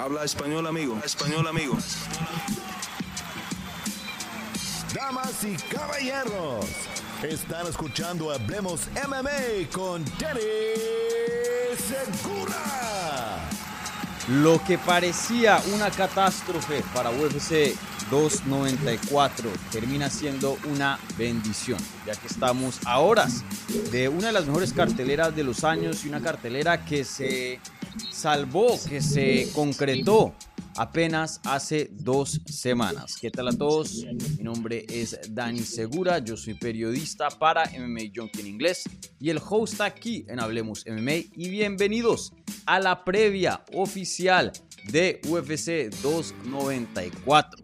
Habla español, amigo. español, amigo. Damas y caballeros, están escuchando Hablemos MMA con Danny Segura. Lo que parecía una catástrofe para UFC 294 termina siendo una bendición, ya que estamos a horas de una de las mejores carteleras de los años y una cartelera que se salvó, que se concretó apenas hace dos semanas. ¿Qué tal a todos? Mi nombre es Dani Segura, yo soy periodista para MMA Junkie en inglés y el host aquí en Hablemos MMA y bienvenidos a la previa oficial de UFC 294.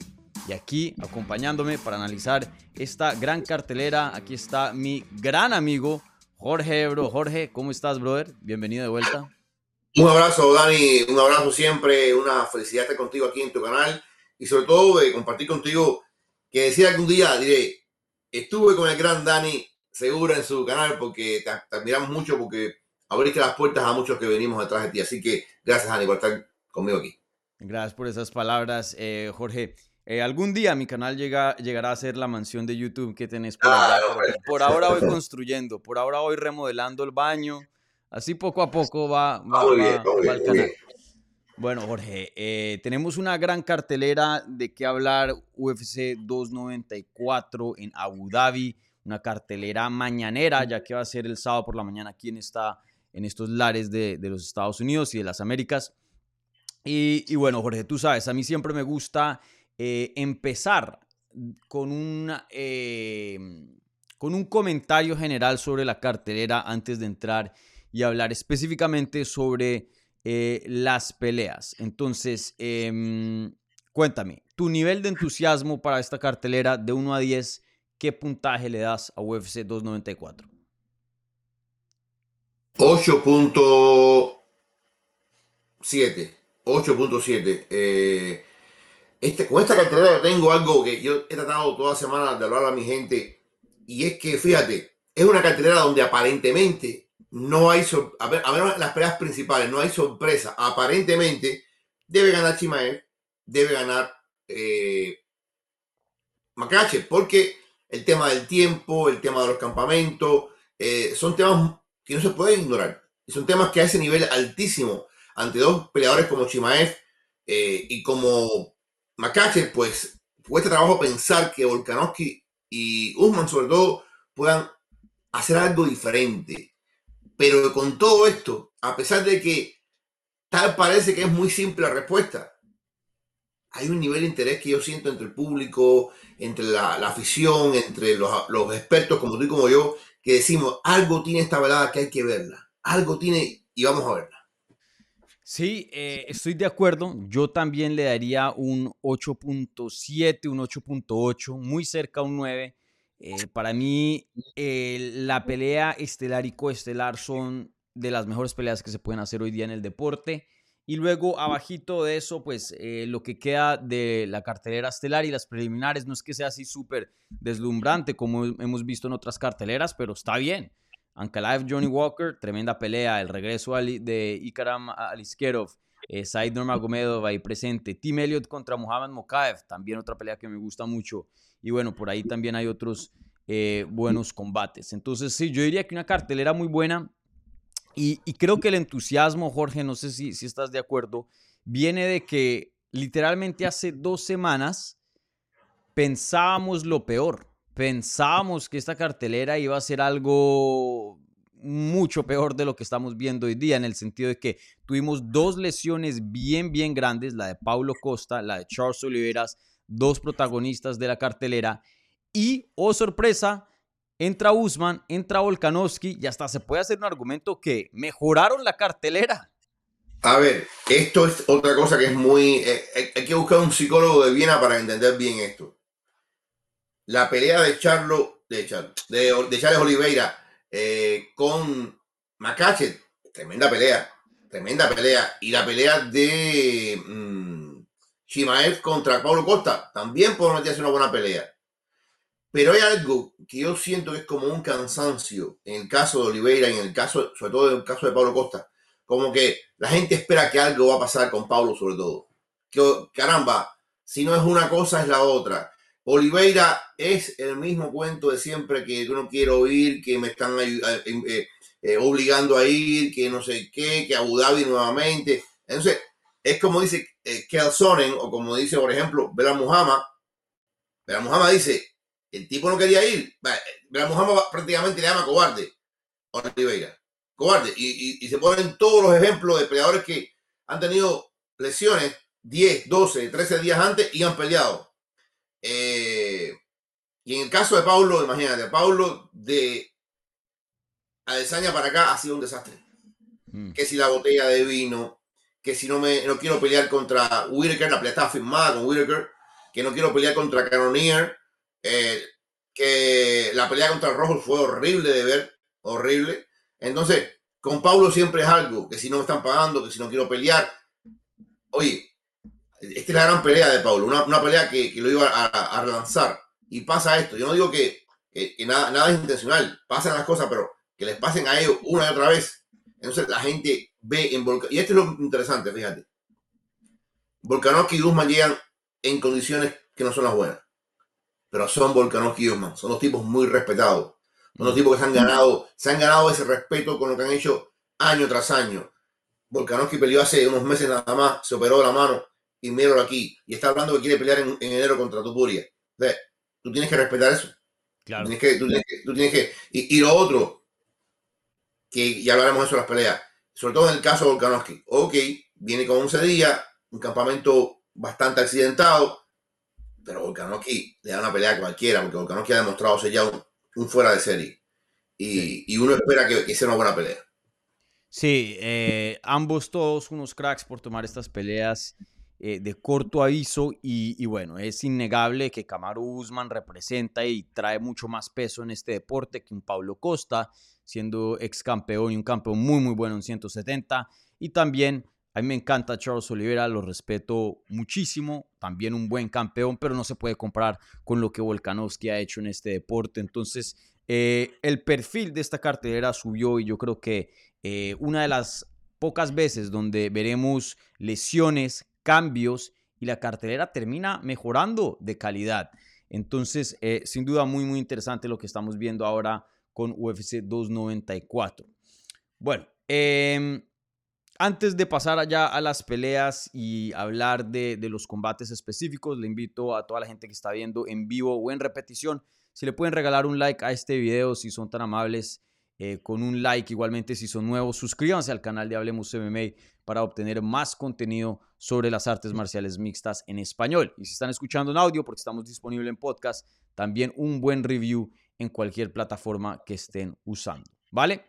Y aquí acompañándome para analizar esta gran cartelera, aquí está mi gran amigo Jorge Ebro. Jorge, ¿cómo estás, brother? Bienvenido de vuelta. Un abrazo, Dani, un abrazo siempre, una felicidad estar contigo aquí en tu canal y sobre todo de compartir contigo que decía algún día, diré, estuve con el gran Dani seguro en su canal porque te, admiramos mucho porque abriste las puertas a muchos que venimos detrás de ti. Así que gracias, Dani, por estar conmigo aquí. Gracias por esas palabras, eh, Jorge. Eh, algún día mi canal llega, llegará a ser la mansión de YouTube que tenés por, por ahora voy construyendo, por ahora voy remodelando el baño Así poco a poco va, va, canal. Bueno, Jorge, eh, tenemos una gran cartelera de qué hablar. UFC 294 en Abu Dhabi, una cartelera mañanera, ya que va a ser el sábado por la mañana aquí en, esta, en estos lares de, los Estados Unidos y de las Américas. Y, bueno, Jorge, tú sabes, a mí siempre me gusta eh, empezar con un, eh, con un comentario general sobre la cartelera antes de entrar y hablar específicamente sobre eh, las peleas. Entonces, em, cuéntame, tu nivel de entusiasmo para esta cartelera de 1 a 10, ¿qué puntaje le das a UFC 294? 8.7. 8.7. Eh, este, con esta cartelera tengo algo que yo he tratado toda semana de hablar a mi gente. Y es que, fíjate, es una cartelera donde aparentemente no hay, a las peleas principales, no hay sorpresa. Aparentemente debe ganar Chimaev, debe ganar eh, Macache, porque el tema del tiempo, el tema de los campamentos, eh, son temas que no se pueden ignorar. Y son temas que a ese nivel altísimo, ante dos peleadores como Chimaev eh, y como Macache, pues cuesta trabajo pensar que Volkanovski y Usman sobre todo puedan hacer algo diferente. Pero con todo esto, a pesar de que tal parece que es muy simple la respuesta, hay un nivel de interés que yo siento entre el público, entre la, afición, entre los, expertos como tú y como yo, que decimos, algo tiene esta velada que hay que verla, algo tiene y vamos a verla. Sí, eh, estoy de acuerdo. Yo también le daría un 8.7, un 8.8, muy cerca un 9. Eh, para mí, eh, la pelea estelar y coestelar son de las mejores peleas que se pueden hacer hoy día en el deporte. Y luego, abajito de eso, pues eh, lo que queda de la cartelera estelar y las preliminares no es que sea así súper deslumbrante como hemos visto en otras carteleras, pero está bien. Ankalaev, Johnny Walker, tremenda pelea. El regreso de Ikaram Aliskerov, eh, Said Nurmagomedov ahí presente. Tim Elliott contra Muhammad Mokaev, también otra pelea que me gusta mucho. Y bueno, por ahí también hay otros eh, buenos combates. Entonces, sí, yo diría que una cartelera muy buena. Y, creo que el entusiasmo, Jorge, no sé si, si estás de acuerdo, viene de que literalmente hace dos semanas pensábamos lo peor. Pensábamos que esta cartelera iba a ser algo mucho peor de lo que estamos viendo hoy día, en el sentido de que tuvimos dos lesiones bien, bien grandes, la de Paulo Costa, la de Charles Oliveras, dos protagonistas de la cartelera. Y, oh sorpresa, entra Usman, entra Volkanovski y hasta se puede hacer un argumento que mejoraron la cartelera. A ver, esto es otra cosa que es muy... Eh, hay que buscar un psicólogo de Viena para entender bien esto. La pelea de Charlo, de, Charles Oliveira eh, con Macache, tremenda pelea, tremenda pelea. Y la pelea de... Mm, Shimaev contra Pablo Costa, también hacer una buena pelea. Pero hay algo que yo siento que es como un cansancio en el caso de Oliveira y en el caso, sobre todo en el caso de Pablo Costa. Como que la gente espera que algo va a pasar con Pablo sobre todo. que, caramba, si no es una cosa es la otra. Oliveira es el mismo cuento de siempre que yo no quiero oír, que me están eh, eh, eh, obligando a ir, que no sé qué, que Abu Dhabi nuevamente. Entonces, es como dice eh, Sonnen, o como dice, por ejemplo, Bela Muhammad. Bela Muhammad dice, el tipo no quería ir. Bela Muhammad prácticamente le llama cobarde a Oliveira. Cobarde. Y, y se ponen todos los ejemplos de peleadores que han tenido lesiones 10, 12, 13 días antes y han peleado. Eh, y en el caso de Paulo, imagínate, Paulo de Adesanya para acá ha sido un desastre. Mm. Que si la botella de vino, que si no me no quiero pelear contra Whitaker, la pelea estaba firmada con Whitaker, que no quiero pelear contra Canonier, eh, que la pelea contra Rojo fue horrible de ver, horrible. Entonces, con Paulo siempre es algo, que si no me están pagando, que si no quiero pelear. Oye, esta es la gran pelea de Paulo, una, pelea que, lo iba a, lanzar. Y pasa esto, yo no digo que, nada, nada es intencional, pasan las cosas, pero que les pasen a ellos una y otra vez. Entonces la gente ve en Volcán. Y esto es lo interesante, fíjate. Volkanovski y Guzmán llegan en condiciones que no son las buenas. Pero son Volkanovski y Guzmán. Son los tipos muy respetados. Son los tipos que se han ganado, se han ganado ese respeto con lo que han hecho año tras año. Volkanovski peleó hace unos meses nada más, se operó la mano y míralo aquí. Y está hablando que quiere pelear en, enero contra Tupuria. O tú tienes que respetar eso. Claro. Tienes que, tú, tienes que, y, y, lo otro, que ya hablaremos de eso en las peleas, sobre todo en el caso de Volkanovski. Ok, viene con 11 días, un campamento bastante accidentado, pero Volkanovski le da una pelea a cualquiera, porque Volkanovski ha demostrado ser ya un, fuera de serie. Y, y uno espera que, que, sea una buena pelea. Sí, eh, ambos todos unos cracks por tomar estas peleas eh, de corto aviso y, y, bueno, es innegable que Camaro Usman representa y trae mucho más peso en este deporte que un Pablo Costa siendo ex campeón y un campeón muy, muy bueno en 170. Y también a mí me encanta Charles Oliveira, lo respeto muchísimo, también un buen campeón, pero no se puede comparar con lo que Volkanovski ha hecho en este deporte. Entonces, eh, el perfil de esta cartelera subió y yo creo que eh, una de las pocas veces donde veremos lesiones, cambios y la cartelera termina mejorando de calidad. Entonces, eh, sin duda, muy, muy interesante lo que estamos viendo ahora con UFC 294. Bueno, em, antes de pasar allá a las peleas y hablar de, los combates específicos, le invito a toda la gente que está viendo en vivo o en repetición, si le pueden regalar un like a este video, si son tan amables, eh, con un like. Igualmente, si son nuevos, suscríbanse al canal de Hablemos MMA para obtener más contenido sobre las artes marciales mixtas en español. Y si están escuchando en audio, porque estamos disponibles en podcast, también un buen review en cualquier plataforma que estén usando. ¿Vale?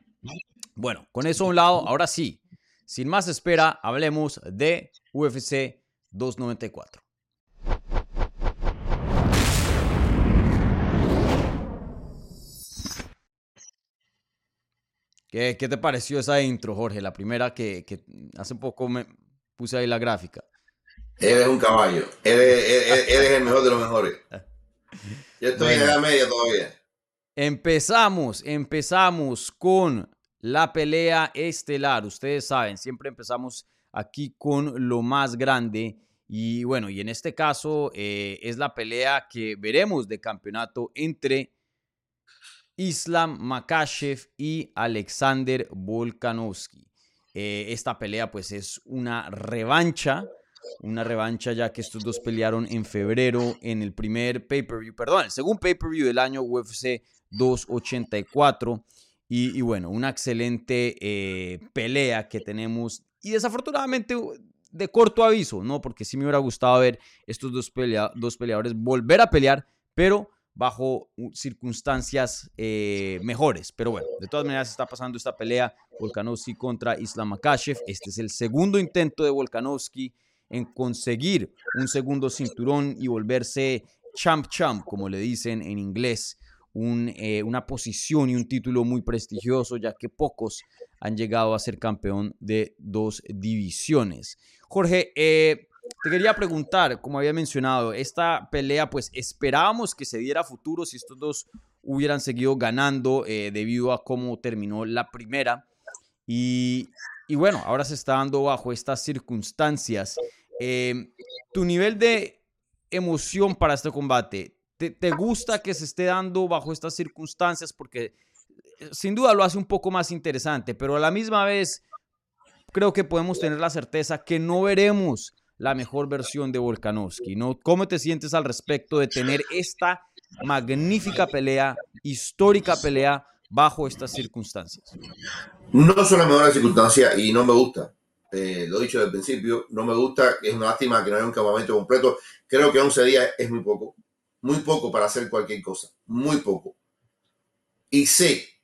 Bueno, con eso a un lado, ahora sí, sin más espera, hablemos de UFC 294. ¿Qué, te pareció esa intro, Jorge? La primera que, hace poco me puse ahí la gráfica. Eres un caballo. Eres, el mejor de los mejores. Yo estoy en la media todavía. Empezamos, empezamos con la pelea estelar. Ustedes saben, siempre empezamos aquí con lo más grande. Y bueno, y en este caso eh, es la pelea que veremos de campeonato entre Islam Makashev y Alexander Volkanovski. Eh, esta pelea pues es una revancha, una revancha ya que estos dos pelearon en febrero en el primer pay-per-view, perdón, el segundo pay-per-view del año UFC 284. Y, bueno, una excelente eh, pelea que tenemos. Y desafortunadamente de corto aviso, ¿no? Porque sí me hubiera gustado ver estos dos, dos peleadores volver a pelear, pero bajo circunstancias eh, mejores. Pero bueno, de todas maneras está pasando esta pelea Volkanovski contra Islam Makashev. Este es el segundo intento de Volkanovski en conseguir un segundo cinturón y volverse champ champ, como le dicen en inglés. Eh, una posición y un título muy prestigioso, ya que pocos han llegado a ser campeón de dos divisiones. Jorge, eh, te quería preguntar, como había mencionado, esta pelea, pues esperábamos que se diera futuro si estos dos hubieran seguido ganando eh, debido a cómo terminó la primera. Y, y, bueno, ahora se está dando bajo estas circunstancias. Eh, tu nivel de emoción para este combate, ¿te, ¿te, gusta que se esté dando bajo estas circunstancias? Porque eh, sin duda lo hace un poco más interesante, pero a la misma vez creo que podemos tener la certeza que no veremos la mejor versión de Volkanovski, ¿no? ¿Cómo te sientes al respecto de tener esta magnífica pelea, histórica pelea bajo estas circunstancias? No son las mejores circunstancias y no me gusta. Eh, lo he dicho desde el principio, no me gusta, es una lástima que no haya un campamento completo. Creo que 11 días es muy poco, muy poco para hacer cualquier cosa, muy poco. Y sé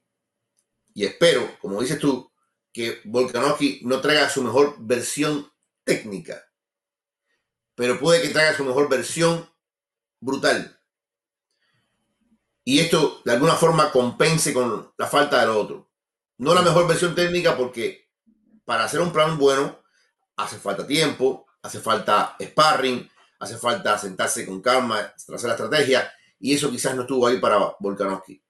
y espero, como dices tú, que Volkanovski no traiga su mejor versión técnica, pero puede que traiga su mejor versión brutal. Y esto de alguna forma compense con la falta de lo otro. No la mejor versión técnica porque para hacer un plan bueno hace falta tiempo, hace falta sparring, hace falta sentarse con calma, trazar la estrategia y eso quizás no estuvo ahí para Volkanovski.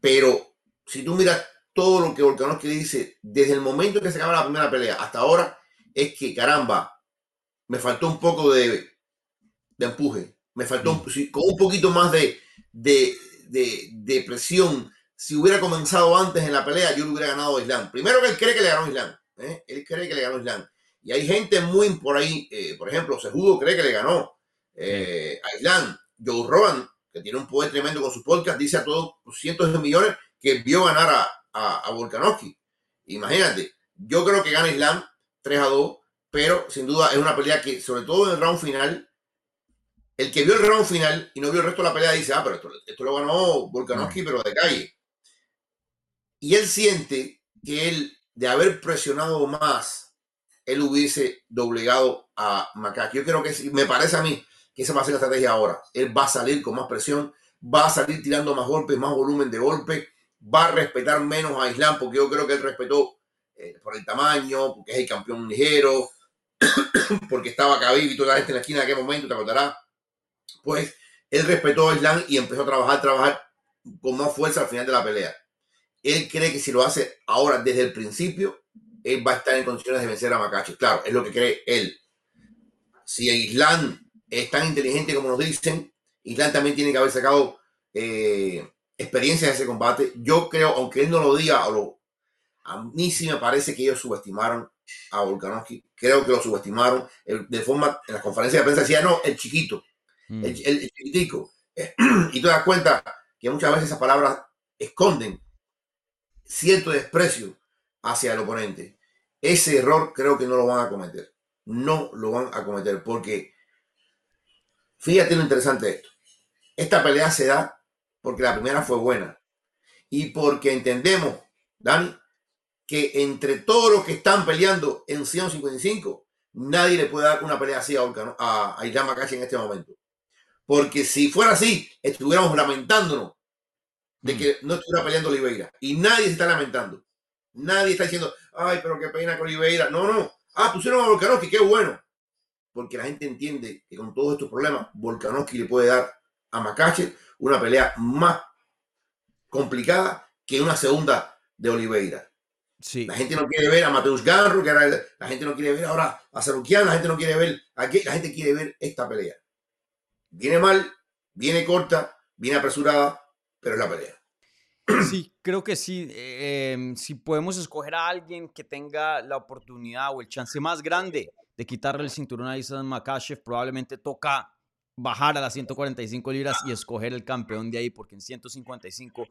Pero si tú miras todo lo que Volkanovski dice desde el momento que se acaba la primera pelea hasta ahora, es que caramba, me faltó un poco de, de empuje, me faltó un, con un poquito más de, de, de, presión. Si hubiera comenzado antes en la pelea, yo le hubiera ganado a Islam. Primero que él cree que le ganó a Islam. ¿eh? Él cree que le ganó a Islam. Y hay gente muy por ahí, eh, por ejemplo, Sejudo cree que le ganó eh, a Islam. Joe Rogan, que tiene un poder tremendo con su podcast, dice a todos cientos de millones que vio ganar a, a, a Volkanovski. Imagínate, yo creo que gana Islam 3 a 2, pero sin duda es una pelea que, sobre todo en el round final, el que vio el round final y no vio el resto de la pelea dice, ah, pero esto, esto lo ganó Volkanovski, pero de calle. Y él siente que él, de haber presionado más, él hubiese doblegado a Macaque. Yo creo que me parece a mí que esa va a ser la estrategia ahora. Él va a salir con más presión, va a salir tirando más golpes, más volumen de golpe va a respetar menos a Islam, porque yo creo que él respetó eh, por el tamaño, porque es el campeón ligero, porque estaba Khabib y toda la gente en la esquina en aquel momento, te acordarás. Pues él respetó a Islam y empezó a trabajar, trabajar con más fuerza al final de la pelea. Él cree que si lo hace ahora desde el principio, él va a estar en condiciones de vencer a Macache. Claro, es lo que cree él. Si Islam es tan inteligente como nos dicen, Islam también tiene que haber sacado eh, experiencia de ese combate. Yo creo, aunque él no lo diga, a mí sí me parece que ellos subestimaron a Volkanovski. Creo que lo subestimaron. De forma, en las conferencias de prensa decía, no, el chiquito, mm. el, chiquitico. Y tú te das cuenta que muchas veces esas palabras esconden cierto desprecio hacia el oponente. Ese error creo que no lo van a cometer. No lo van a cometer porque, fíjate lo interesante de esto. Esta pelea se da porque la primera fue buena. Y porque entendemos, Dani, que entre todos los que están peleando en 155, nadie le puede dar una pelea así a, a, a en este momento. Porque si fuera así, estuviéramos lamentándonos de que no estuviera peleando Oliveira. Y nadie se está lamentando. Nadie está diciendo, ay, pero qué pena con Oliveira. No, no. Ah, pusieron a Volkanovski, qué bueno. Porque la gente entiende que con todos estos problemas, Volkanovski le puede dar a Macache una pelea más complicada que una segunda de Oliveira. Sí. La gente no quiere ver a Mateus Garro, que la gente no quiere ver ahora a Sarukian, la gente no quiere ver aquí, la gente quiere ver esta pelea. Viene mal, viene corta, viene apresurada, pero es la pelea. Sí, creo que sí. Em, si podemos escoger a alguien que tenga la oportunidad o el chance más grande de quitarle el cinturón a Isaac Makashev, probablemente toca bajar a las 145 libras y escoger el campeón de ahí, porque en 155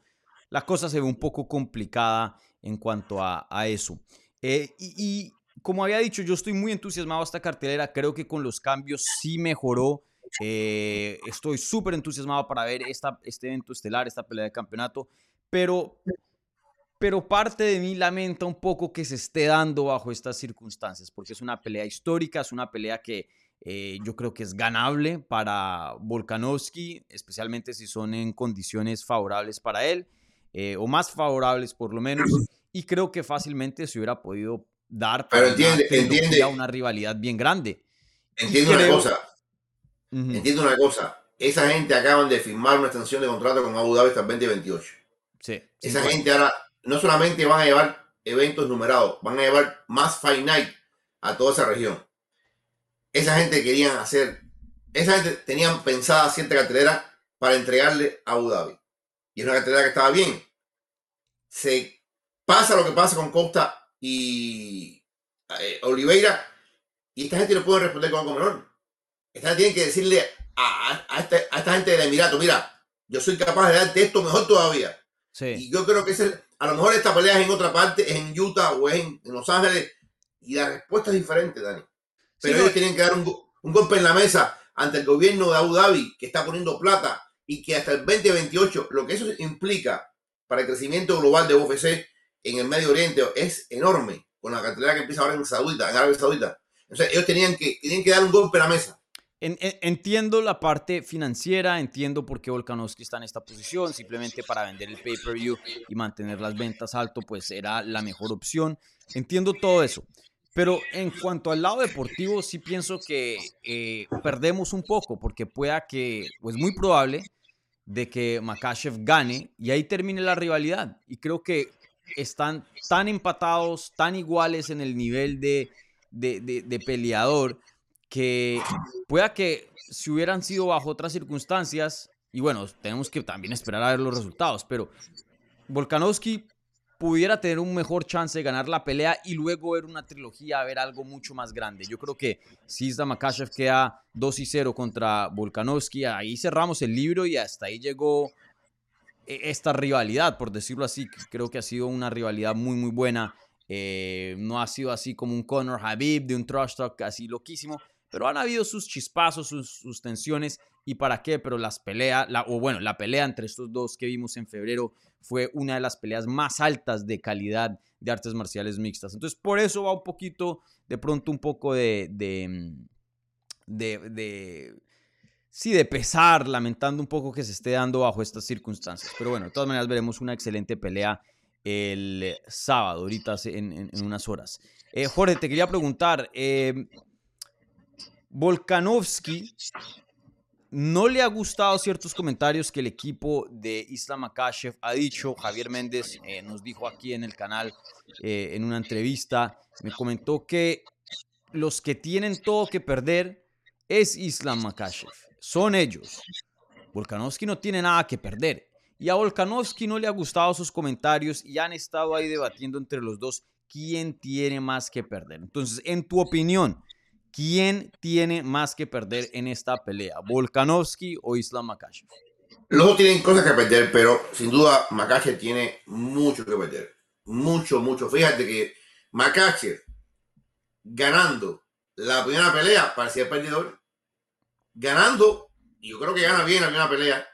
la cosa se ve un poco complicada en cuanto a, eso. Eh, y, como había dicho, yo estoy muy entusiasmado esta cartelera, creo que con los cambios sí mejoró. Eh, estoy súper entusiasmado para ver esta, este evento estelar, esta pelea de campeonato, pero, pero parte de mí lamenta un poco que se esté dando bajo estas circunstancias, porque es una pelea histórica, es una pelea que eh, yo creo que es ganable para Volkanovski, especialmente si son en condiciones favorables para él, eh, o más favorables por lo menos, y creo que fácilmente se hubiera podido dar para entiende, una rivalidad bien grande. Entiendo una cosa, entiendo una cosa, esa gente acaban de firmar una extensión de contrato con Abu Dhabi hasta el 2028. Sí, esa gente ahora no solamente van a llevar eventos numerados, van a llevar más Fight Night a toda esa región. esa gente querían hacer, esa gente tenían pensada cierta cartelera para entregarle a Abu Dhabi. Y es una cartelera que estaba bien. Se pasa lo que pasa con Costa y eh, Oliveira y esta gente no puede responder con algo menor. Esta gente tiene que decirle a, a, esta, a esta gente del Emirato, mira, yo soy capaz de darte esto mejor todavía. Sí. Y yo creo que es el- a lo mejor esta pelea es en otra parte, es en Utah o es en, en Los Ángeles. Y la respuesta es diferente, Dani. Pero Sí, ellos no, tienen que dar un, un golpe en la mesa ante el gobierno de Abu Dhabi, que está poniendo plata y que hasta el 2028, lo que eso implica para el crecimiento global de UFC en el Medio Oriente es enorme, con la cartelera que empieza ahora en Saudita, en Arabia Saudita. Entonces, ellos tenían que, tenían que dar un golpe en la mesa. En- en- entiendo la parte financiera, entiendo por qué Volkanovski está en esta posición, simplemente para vender el pay-per-view y mantener las ventas alto, pues era la mejor opción. Entiendo todo eso. Pero en cuanto al lado deportivo, sí pienso que eh, perdemos un poco, porque pueda que, pues muy probable, de que Makachev gane y ahí termine la rivalidad. Y creo que están tan empatados, tan iguales en el nivel de, de, de- de peleador, que pueda que si hubieran sido bajo otras circunstancias, y bueno, tenemos que también esperar a ver los resultados, pero Volkanovski pudiera tener un mejor chance de ganar la pelea y luego ver una trilogía, ver algo mucho más grande. Yo creo que si Isla Makachev queda 2 y 0 contra Volkanovski, ahí cerramos el libro y hasta ahí llegó eh, esta rivalidad, por decirlo así. Creo que ha sido una rivalidad muy, muy buena. Eh, no ha sido así como un Conor Habib de un trash talk así loquísimo, pero han habido sus chispazos, sus, tensiones y para qué, pero las peleas, o bueno, la pelea entre estos dos que vimos en febrero fue una de las peleas más altas de calidad de artes marciales mixtas. Entonces, por eso va un poquito, de pronto un poco de, de, mm, de, de sí, de pesar, lamentando un poco que se esté dando bajo estas circunstancias. Pero bueno, de todas maneras veremos una excelente pelea el sábado, ahorita en unas horas. Eh, Jorge, te quería preguntar, eh, Volkanovski no le ha gustado ciertos comentarios que el equipo de Islam Makhachev ha dicho. Javier Méndez eh, nos dijo aquí en el canal, eh, en una entrevista, me comentó que los que tienen todo que perder es Islam Makhachev. Son ellos. Volkanovski no tiene nada que perder. Y a Volkanovski no le ha gustado sus comentarios y han estado ahí debatiendo entre los dos quién tiene más que perder. Entonces, en tu opinión, ¿quién tiene más que perder en esta pelea? ¿Volkanovski o Islam Makhachev? Los dos tienen cosas que perder, pero sin duda Makachev tiene mucho que perder. Mucho, mucho. Fíjate que Makachev ganando la primera pelea parecía el perdedor. Ganando, yo creo que gana bien la primera pelea.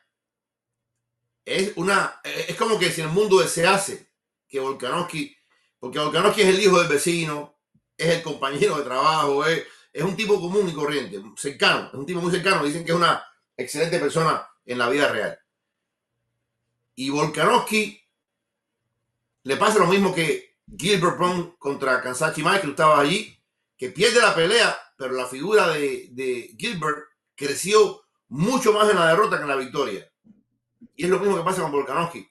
Es una, es como que si en el mundo desease que Volkanovski, porque Volkanovski es el hijo del vecino, es el compañero de trabajo, es, es un tipo común y corriente, cercano, es un tipo muy cercano. Dicen que es una excelente persona en la vida real. Y Volkanovski le pasa lo mismo que Gilbert Brown contra Kansachi que tú estabas allí, que pierde la pelea, pero la figura de, de Gilbert creció mucho más en la derrota que en la victoria. Y es lo mismo que pasa con Volkanovski.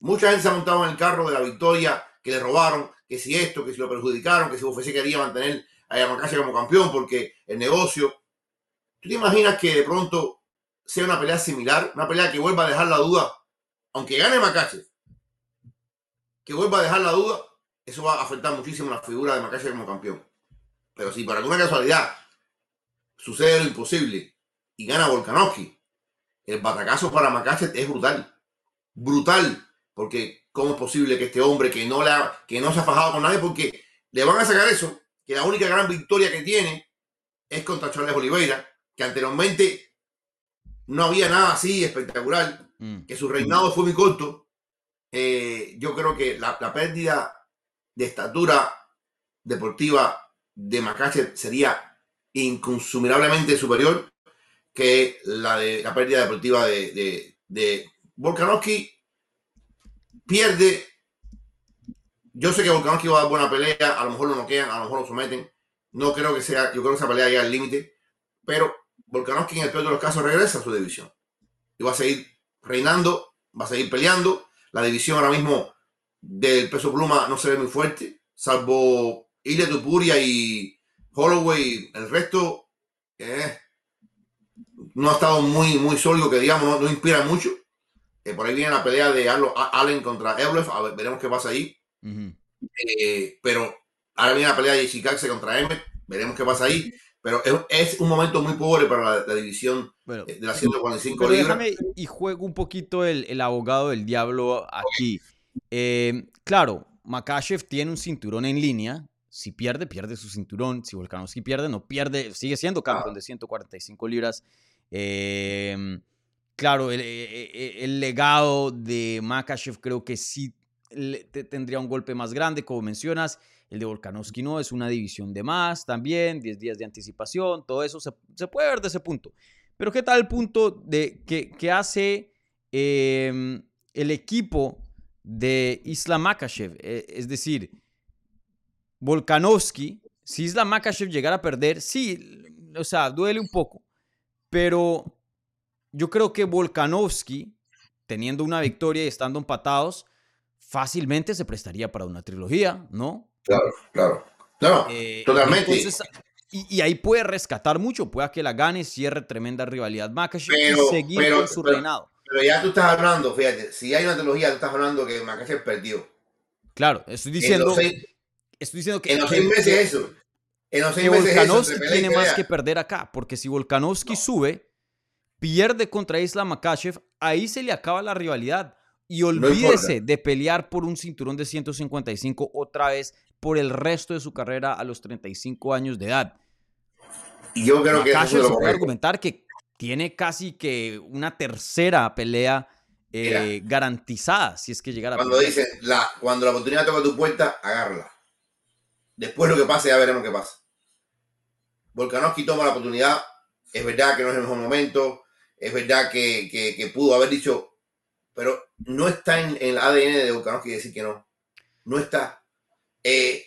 Mucha gente se ha montado en el carro de la victoria, que le robaron, que si esto, que si lo perjudicaron, que si UFC quería mantener a Yamakashi como campeón porque el negocio. ¿Tú te imaginas que de pronto sea una pelea similar, una pelea que vuelva a dejar la duda, aunque gane Makachev, que vuelva a dejar la duda, eso va a afectar muchísimo la figura de Makachev como campeón. Pero si por alguna casualidad sucede lo imposible y gana Volkanovski, el batacazo para Makachev es brutal. Brutal. Porque cómo es posible que este hombre que no, le ha- que no se ha fajado con nadie, porque le van a sacar eso, que la única gran victoria que tiene es contra Charles Oliveira, que anteriormente no había nada así espectacular, Mm. que su reinado fue muy corto. Eh, yo creo que la, la pérdida de estatura deportiva de Makachev sería inconsumiblemente superior que la de la pérdida deportiva de, de, de Volkanovski. Pierde. Yo sé que Volkanovski va a dar buena pelea, a lo mejor lo noquean, a lo mejor lo someten. No creo que sea, yo creo que esa pelea llega al límite, pero Volkanovski en el peor de los casos regresa a su división y va a seguir reinando, va a seguir peleando. La división ahora mismo del peso pluma no se ve muy fuerte, salvo Ilya Tupuria y Holloway. El resto eh, no ha estado muy, muy sólido, que digamos, no, inspira mucho. Eh, por ahí viene la pelea de Allen contra Evlev, a ver, veremos qué pasa ahí. Eh, pero ahora viene la pelea de Chicago contra Emmett, veremos qué pasa ahí. Pero es, es un momento muy pobre para la, la división Bueno, eh, de las 145 pero libras. déjame y juego un poquito el, el abogado del diablo aquí. Eh, claro, Makachev tiene un cinturón en línea. Si pierde, pierde su cinturón. Si Volkanovski pierde, no pierde. Sigue siendo campeón de 145 libras. Eh, claro, el, eh, el legado de Makachev creo que sí tendría un golpe más grande, como mencionas. El de Volkanovski no, es una división de más también, 10 días de anticipación, todo eso se, se puede ver de ese punto. Pero ¿qué tal el punto de que, que hace eh, el equipo de Islam Makachev? Eh, es decir, Volkanovski, si Islam Makachev llegara a perder, sí, o sea, duele un poco. Pero yo creo que Volkanovski, teniendo una victoria y estando empatados, fácilmente se prestaría para una trilogía, ¿no? Claro, claro. No, Eh, totalmente. entonces, y, y ahí puede rescatar mucho, pueda que la gane, cierre tremenda rivalidad Makachev Pero- y seguir pero- con su pero- reinado. pero ya tú estás hablando, fíjate, si hay una trilogía, tú estás hablando que Makachev perdió. Claro, estoy En diciendo, seis, estoy diciendo que, en los que- seis meses que- eso. En los que seis meses eso. Volkanovski y tiene más que perder acá, porque si Volkanovski sube, pierde contra Islam Makachev, ahí se le acaba la rivalidad. Y olvídese de pelear por un cinturón de 155 otra vez por el resto de su carrera a los 35 años de edad. Y yo creo que eso lo se puede argumentar que tiene casi que una tercera pelea eh, Mira. garantizada si es que llegara a Cuando dicen, la, cuando la oportunidad toca tu puerta, agárrala. Después lo que pase, ya veremos qué pasa. Volkanovski toma la oportunidad. Es verdad que no es el mejor momento. Es verdad que, que- que pudo haber dicho, pero no está en, el ADN de Volkanovski decir que no. No está. Eh,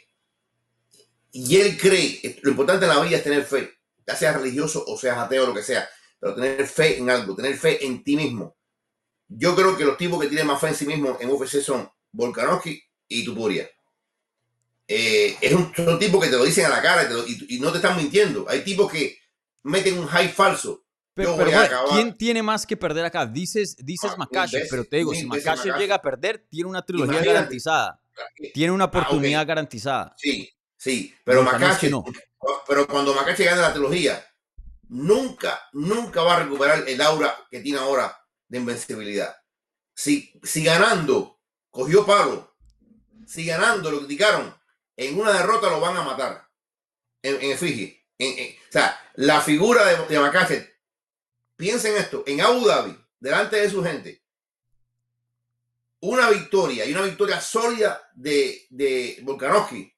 y él cree, lo importante en la vida es tener fe, ya seas religioso o seas ateo o lo que sea, pero tener fe en algo, tener fe en ti mismo. Yo creo que los tipos que tienen más fe en sí mismos en UFC son Volkanovski y Tupuria. Eh, es un, son tipos que te lo dicen a la cara y, y- no te están mintiendo. Hay tipos que meten un hype falso. Pero, bueno. ¿quién tiene más que perder acá? Dices, dices Ah, pero te digo, si Makachev. llega a perder, tiene una trilogía Imagínate. garantizada. Tiene una oportunidad garantizada. Sí, sí, pero no. pero cuando Makachev gane la trilogía, nunca, nunca va a recuperar el aura que tiene ahora de invencibilidad. Si, si ganando cogió palo, si ganando lo criticaron, en una derrota lo van a matar. En, en efigie. En- en- o sea, la figura de, de piensen esto, en Abu Dhabi, delante de su gente, una victoria y una victoria sólida de, de Volkanovski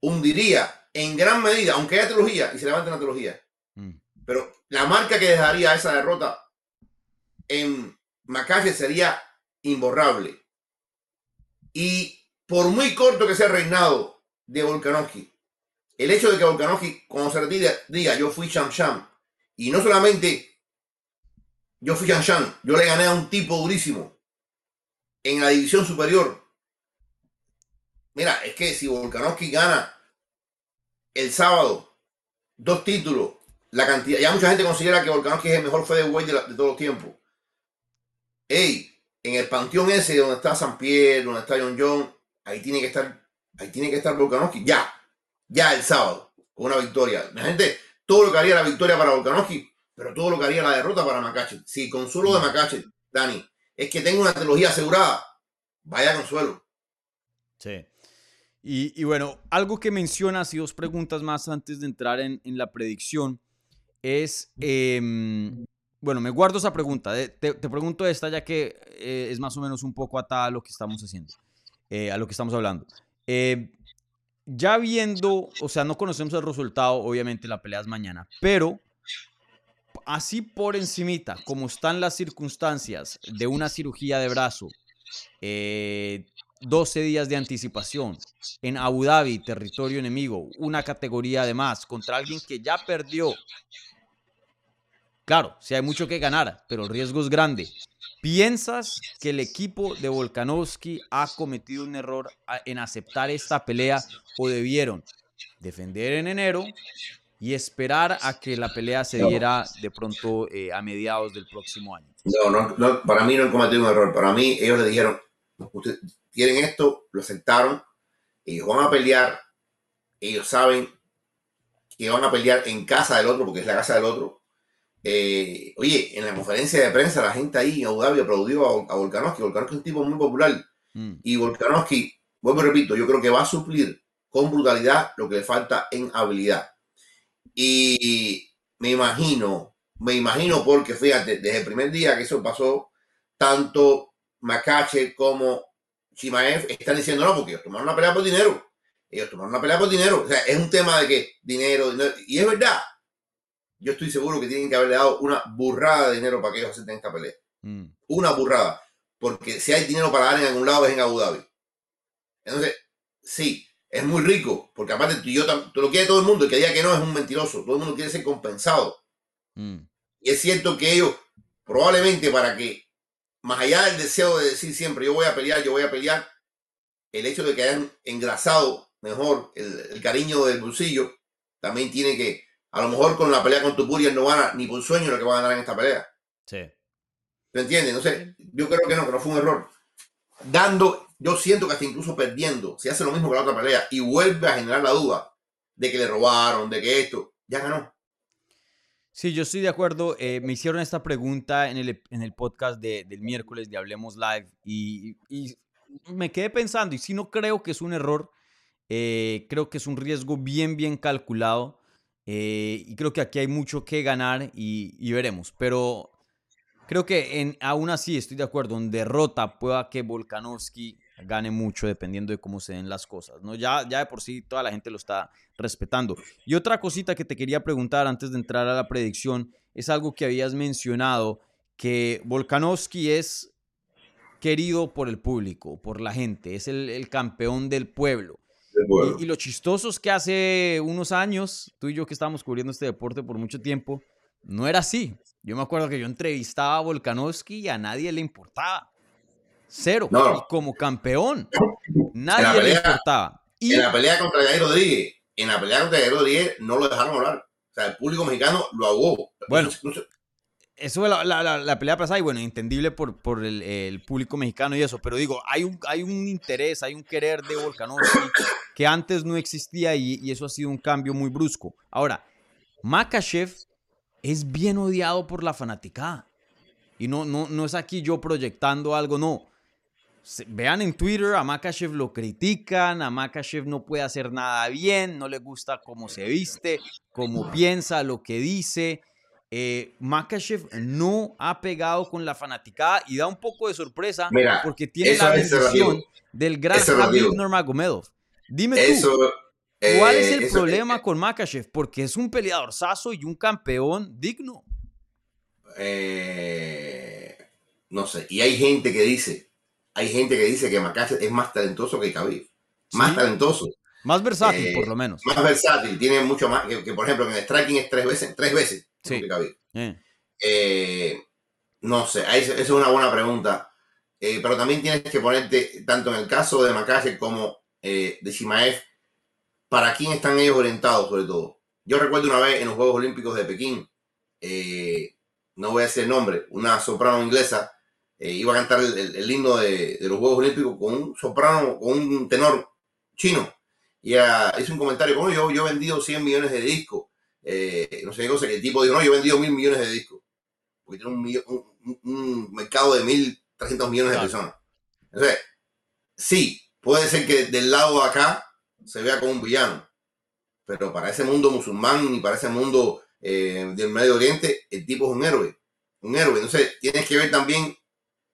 hundiría en gran medida, aunque haya trilogía y se levante una trilogía, Mm. pero la marca que dejaría esa derrota en Makachev sería imborrable. Y por muy corto que sea el reinado de Volkanovski, el hecho de que Volkanovski, cuando se retire, diga yo fui Sham Sham, y no solamente yo fui Sham Sham, yo le gané a un tipo durísimo en la división superior. Mira, es que si Volkanovski gana el sábado dos títulos, la cantidad, ya mucha gente considera que Volkanovski es el mejor featherweight de, de todos los tiempos. Ey, en el panteón ese donde está San Pierre, donde está John John, ahí tiene que estar, ahí tiene que estar Volkanovski, ya, ya el sábado, con una victoria. La gente, todo lo que haría la victoria para Volkanovski, pero todo lo que haría la derrota para Makachev. Si consuelo de Makachev, Dani, es que tengo una trilogía asegurada, vaya consuelo. Sí. Y, y bueno, algo que mencionas y dos preguntas más antes de entrar en, en la predicción es, em, bueno, me guardo esa pregunta. eh, Te, te pregunto esta ya que eh, es más o menos un poco atada a lo que estamos haciendo, eh, a lo que estamos hablando. Eh, ya viendo, o sea, no conocemos el resultado, obviamente la pelea es mañana, pero así por encimita, como están las circunstancias de una cirugía de brazo, eh, 12 días de anticipación en Abu Dhabi, territorio enemigo, una categoría además contra alguien que ya perdió. Claro, si hay mucho que ganar, pero el riesgo es grande. ¿Piensas que el equipo de Volkanovski ha cometido un error en aceptar esta pelea o debieron defender en enero, y esperar a que la pelea se diera de pronto eh, a mediados del próximo año. No, no, no, para mí no han cometido un error. Para mí ellos le dijeron, ustedes tienen esto, lo aceptaron, ellos van a pelear, ellos saben que van a pelear en casa del otro, porque es la casa del otro. Eh, oye, en la conferencia de prensa la gente ahí en Abu Dhabi aplaudió a, a Volkanovski. Volkanovski es un tipo muy popular. Mm, Y Volkanovski, vuelvo y repito, yo creo que va a suplir con brutalidad lo que le falta en habilidad. Y me imagino, me imagino porque fíjate, desde el primer día que eso pasó, tanto Makache como Chimaev están diciendo no, porque ellos tomaron una pelea por dinero. Ellos tomaron una pelea por dinero. O sea, es un tema de que dinero, dinero. Y es verdad. Yo estoy seguro que tienen que haberle dado una burrada de dinero para que ellos acepten esta pelea mm. una burrada. Porque si hay dinero para dar en algún lado es en Abu Dhabi. Entonces, sí, es muy rico. Porque aparte tú y yo, tú lo quiere todo el mundo. El que diga que no es un mentiroso. Todo el mundo quiere ser compensado. Mm. Y es cierto que ellos, probablemente para que, más allá del deseo de decir siempre yo voy a pelear, yo voy a pelear, el hecho de que hayan engrasado mejor el, el cariño del bolsillo, también tiene que, a lo mejor con la pelea con Tupuria no van a, ni por sueño lo que van a ganar en esta pelea. Sí. ¿Me entiendes? Entonces, yo creo que no, que no fue un error. Dando, yo siento que hasta incluso perdiendo, si hace lo mismo que la otra pelea y vuelve a generar la duda de que le robaron, de que esto, ya ganó. Sí, yo estoy de acuerdo. Eh, me hicieron esta pregunta en el, en el podcast de- del miércoles de Hablemos Live y, y me quedé pensando, y si no creo que es un error, eh, creo que es un riesgo bien, bien calculado eh, y creo que aquí hay mucho que ganar y, y veremos. Pero creo que en, aún así estoy de acuerdo, en derrota pueda que Volkanovski gane mucho dependiendo de cómo se den las cosas. ¿no? Ya, ya de por sí toda la gente lo está respetando. Y otra cosita que te quería preguntar antes de entrar a la predicción es algo que habías mencionado, que Volkanovski es querido por el público, por la gente, es el, el campeón del pueblo. Y, y lo chistoso es que hace unos años, tú y yo que estábamos cubriendo este deporte por mucho tiempo, no era así. Yo me acuerdo que yo entrevistaba a Volkanovski y a nadie le importaba. Cero. No. Y como campeón, nadie le pelea- importaba. Y En la pelea contra Jair Rodríguez, en la pelea contra Jair Rodríguez no lo dejaron hablar. O sea, el público mexicano lo ahogó. Bueno. No no eso fue la, la- la- la pelea pasada y bueno, entendible por, por el, el público mexicano y eso, pero digo, hay un, hay un interés, hay un querer de Volkanovski que antes no existía y, y eso ha sido un cambio muy brusco. Ahora, Makachev es bien odiado por la fanaticada y no, no, no es aquí yo proyectando algo, no. Vean en Twitter, a Makachev lo critican, a Makachev no puede hacer nada bien, no le gusta cómo se viste, cómo piensa, lo que dice. Eh, Makachev no ha pegado con la fanaticada y da un poco de sorpresa Mira, porque tiene la bendición del gran Habib. Nurmagomedov. Dime tú. ¿cuál eh, es el eso- problema con Makachev? Porque es un peleador saso y un campeón digno. eh, no sé. Y hay gente que dice, hay gente que dice que Makachev es más talentoso que Khabib. Más Sí. talentoso, Más versátil, Eh, por lo menos. más versátil, tiene mucho más. Que, que, por ejemplo, en el striking es tres veces, tres veces Sí. que Khabib. Eh, Eh, no sé, esa es una buena pregunta. Eh, pero también tienes que ponerte, tanto en el caso de Makachev como de Shimaev, para quién están ellos orientados, sobre todo. Yo recuerdo una vez en los Juegos Olímpicos de Pekín, no voy a decir el nombre, una soprano inglesa eh, iba a cantar el, el- el himno de, de los Juegos Olímpicos con un soprano, con un tenor chino. Y ella hizo un comentario como yo, yo he vendido 100 millones de discos. Eh, no sé qué cosa, que el tipo dijo, no, yo he vendido mil millones de discos. Porque tiene un, millo- un- mercado de 1.300 millones de personas. Entonces, sí, puede ser que del lado de acá se vea como un villano. Pero para ese mundo musulmán y para ese mundo eh, del Medio Oriente, el tipo es un héroe. Un héroe. Entonces, tienes que ver también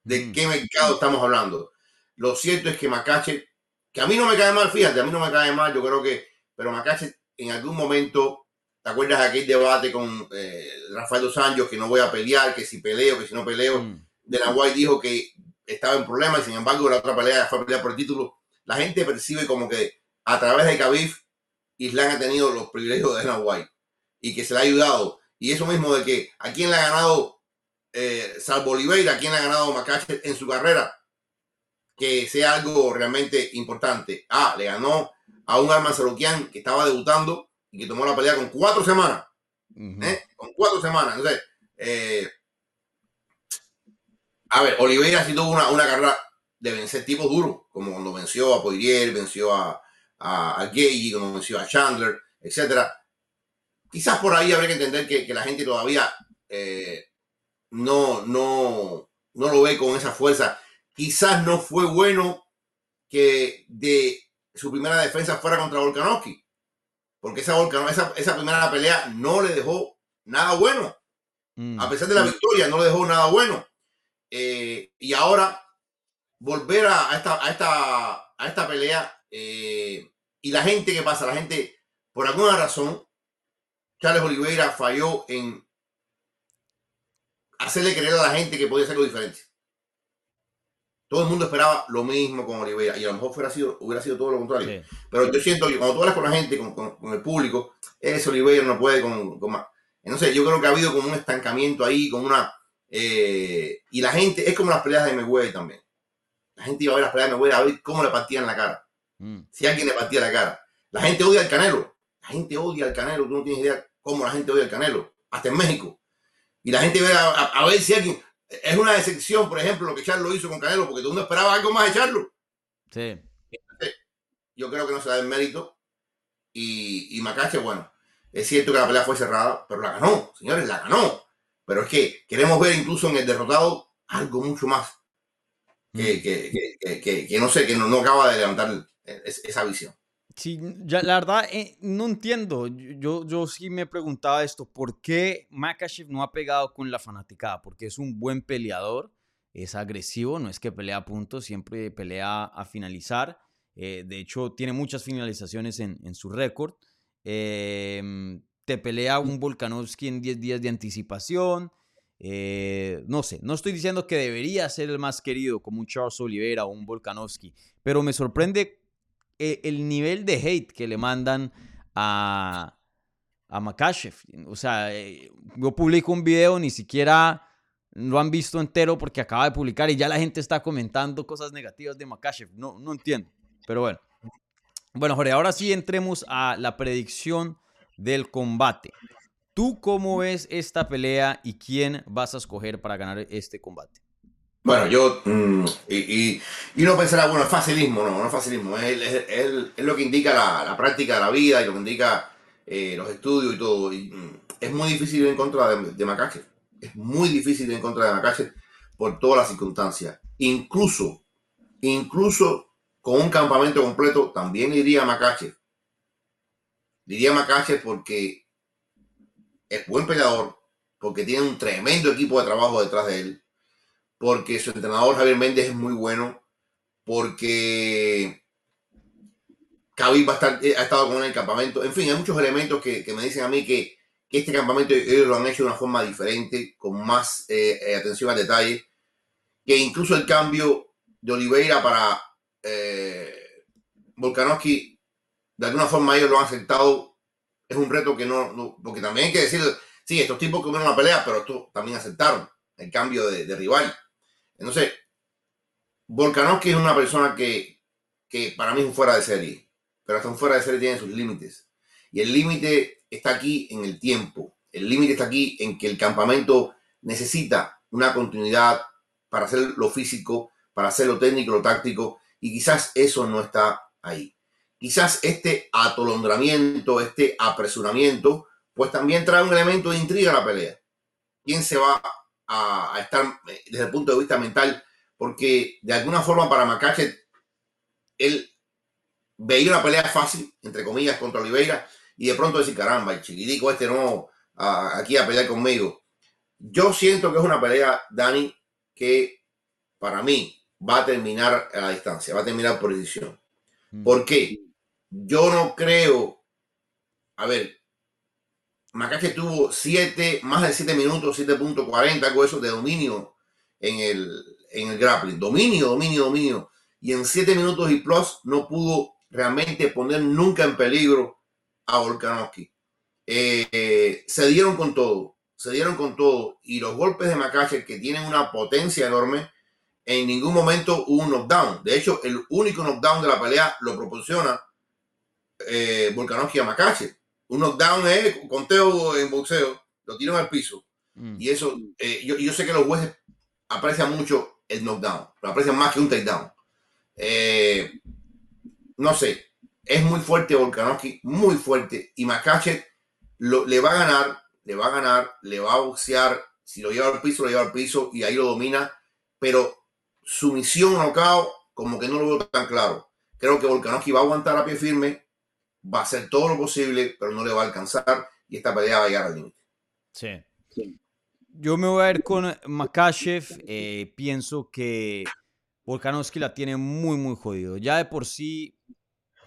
de Mm. qué mercado estamos hablando. Lo cierto es que Macache, que a mí no me cae mal, fíjate, a mí no me cae mal, yo creo que, pero Macache en algún momento, ¿te acuerdas de aquel debate con eh, Rafael dos Anjos que no voy a pelear, que si peleo, que si no peleo? mm, De la White dijo que estaba en problemas y sin embargo la otra pelea fue a pelear por el título. La gente percibe como que a través de Khabib, Islam ha tenido los privilegios de Dana White y que se le ha ayudado. Y eso mismo de que a quién le ha ganado, eh, salvo Oliveira, le ha ganado Macache en su carrera, que sea algo realmente importante. Ah, le ganó a un Arman Sarukian que estaba debutando y que tomó la pelea con cuatro semanas. ¿eh? Con cuatro semanas. Entonces, eh, a ver, Oliveira sí tuvo una, una carrera de vencer tipos duros, como cuando venció a Poirier, venció a, a, a Gagey, como venció a Chandler, etcétera. Quizás por ahí habría que entender que, que la gente todavía eh, no, no, no lo ve con esa fuerza. Quizás no fue bueno que de su primera defensa fuera contra Volkanovski, porque esa, esa, esa primera pelea no le dejó nada bueno. Mm. A pesar de la victoria, no le dejó nada bueno. Eh, y ahora volver a, esta, a, esta, a esta pelea eh, y la gente, ¿qué pasa? La gente, por alguna razón, Charles Oliveira falló en hacerle creer a la gente que podía hacer algo diferente. Todo el mundo esperaba lo mismo con Oliveira y a lo mejor fuera sido, hubiera sido todo lo contrario. Sí. Pero yo siento que cuando tú hablas con la gente, con, con- con el público, ese Oliveira no puede con, con más. Entonces yo creo que ha habido como un estancamiento ahí, como una... eh, y la gente, es como las peleas de Mayweather también. La gente iba a ver las peleas de Mayweather a ver cómo le partían la cara. Mm. Si alguien le partía la cara. La gente odia al Canelo. La gente odia al Canelo. Tú no tienes idea cómo la gente odia al Canelo. Hasta en México. Y la gente ve a, a- a ver si alguien... Es una decepción, por ejemplo, lo que Charlo hizo con Canelo, porque todo el mundo esperaba algo más de Charlo Sí. yo creo que no se da el mérito. Y, y Macache, bueno, es cierto que la pelea fue cerrada, pero la ganó, señores, la ganó. Pero es que queremos ver incluso en el derrotado algo mucho más que, que, que- que- que- no sé, que no, no acaba de levantar es- esa visión. Sí, ya, la verdad, eh, no entiendo. Yo, yo sí me preguntaba esto, ¿por qué Makachev no ha pegado con la fanaticada? Porque es un buen peleador, es agresivo, no es que pelea a puntos, siempre pelea a finalizar. Eh, de hecho, tiene muchas finalizaciones en, en su récord. Eh, te pelea un Volkanovski en 10 días de anticipación. Eh, no sé, no estoy diciendo que debería ser el más querido como un Charles Oliveira o un Volkanovski, pero me sorprende e- el nivel de hate que le mandan a, a Makachev. O sea, eh, yo publico un video, ni siquiera lo han visto entero porque acaba de publicar y ya la gente está comentando cosas negativas de Makachev. No, no entiendo, pero bueno. Bueno, Jorge, ahora sí entremos a la predicción del combate. ¿Tú cómo ves esta pelea y quién vas a escoger para ganar este combate? Bueno, yo, mm, y, y, y uno pensará, bueno, es facilismo, no, no es facilismo, es, es- es- lo que indica la, la práctica de la vida y lo que indica eh, los estudios y todo. Mm, es muy difícil ir en contra de, de es muy difícil ir en contra de Makachev por todas las circunstancias. Incluso, incluso con un campamento completo, también iría a Makachev. Diría Makachev porque es buen peleador, porque tiene un tremendo equipo de trabajo detrás de él porque su entrenador Javier Méndez es muy bueno, porque Khabib va a estar- ha estado con el campamento. En fin, hay muchos elementos que, que me dicen a mí que, que este campamento ellos lo han hecho de una forma diferente, con más eh, eh, atención al detalle, que incluso el cambio de Oliveira para eh, Volkanovski, de alguna forma ellos lo han aceptado. Es un reto que no, no- porque también hay que decir, sí, estos tipos comieron una pelea, pero estos también aceptaron el cambio de, de rival. Entonces, Volkanovski es una persona que, que para mí es un fuera de serie, pero hasta un fuera de serie tiene sus límites. Y el límite está aquí en el tiempo. El límite está aquí en que el campamento necesita una continuidad para hacer lo físico, para hacer lo técnico, lo táctico, y quizás eso no está ahí. Quizás este atolondramiento, este apresuramiento, pues también trae un elemento de intriga a la pelea. ¿Quién se va a, a estar eh, desde el punto de vista mental? Porque de alguna forma para Makachev, él veía una pelea fácil, entre comillas, contra Oliveira, y de pronto decir, caramba, el chiquitico este no a- aquí a pelear conmigo. Yo siento que es una pelea, Dani, que para mí va a terminar a la distancia, va a terminar por decisión. Mm. ¿Por qué? Yo no creo. A ver, Macache tuvo siete, más de 7 minutos, 7.40, algo eso de dominio en el, en el grappling. Dominio, dominio, dominio. Y en 7 minutos y plus no pudo realmente poner nunca en peligro a Volkanovski. Eh, se dieron con todo, se dieron con todo. Y los golpes de Macache, que tienen una potencia enorme, en ningún momento hubo un knockdown. De hecho, el único knockdown de la pelea lo proporciona eh, Volkanovski a Makachev. Un knockdown es conteo en boxeo, lo tiran al piso. Mm. Y eso, eh, yo, yo sé que los jueces aprecian mucho el knockdown, lo aprecian más que un takedown. Eh, no sé, es muy fuerte Volkanovski, muy fuerte. Y Makachev le va a ganar, le va a ganar, le va a boxear. Si lo lleva al piso, lo lleva al piso y ahí lo domina. Pero su misión knockout, como que no lo veo tan claro. Creo que Volkanovski va a aguantar a pie firme, va a hacer todo lo posible, pero no le va a alcanzar y esta pelea va a llegar al límite. Sí. Yo me voy a ir con Makachev. eh, pienso que Volkanovski la tiene muy, muy jodido. Ya de por sí,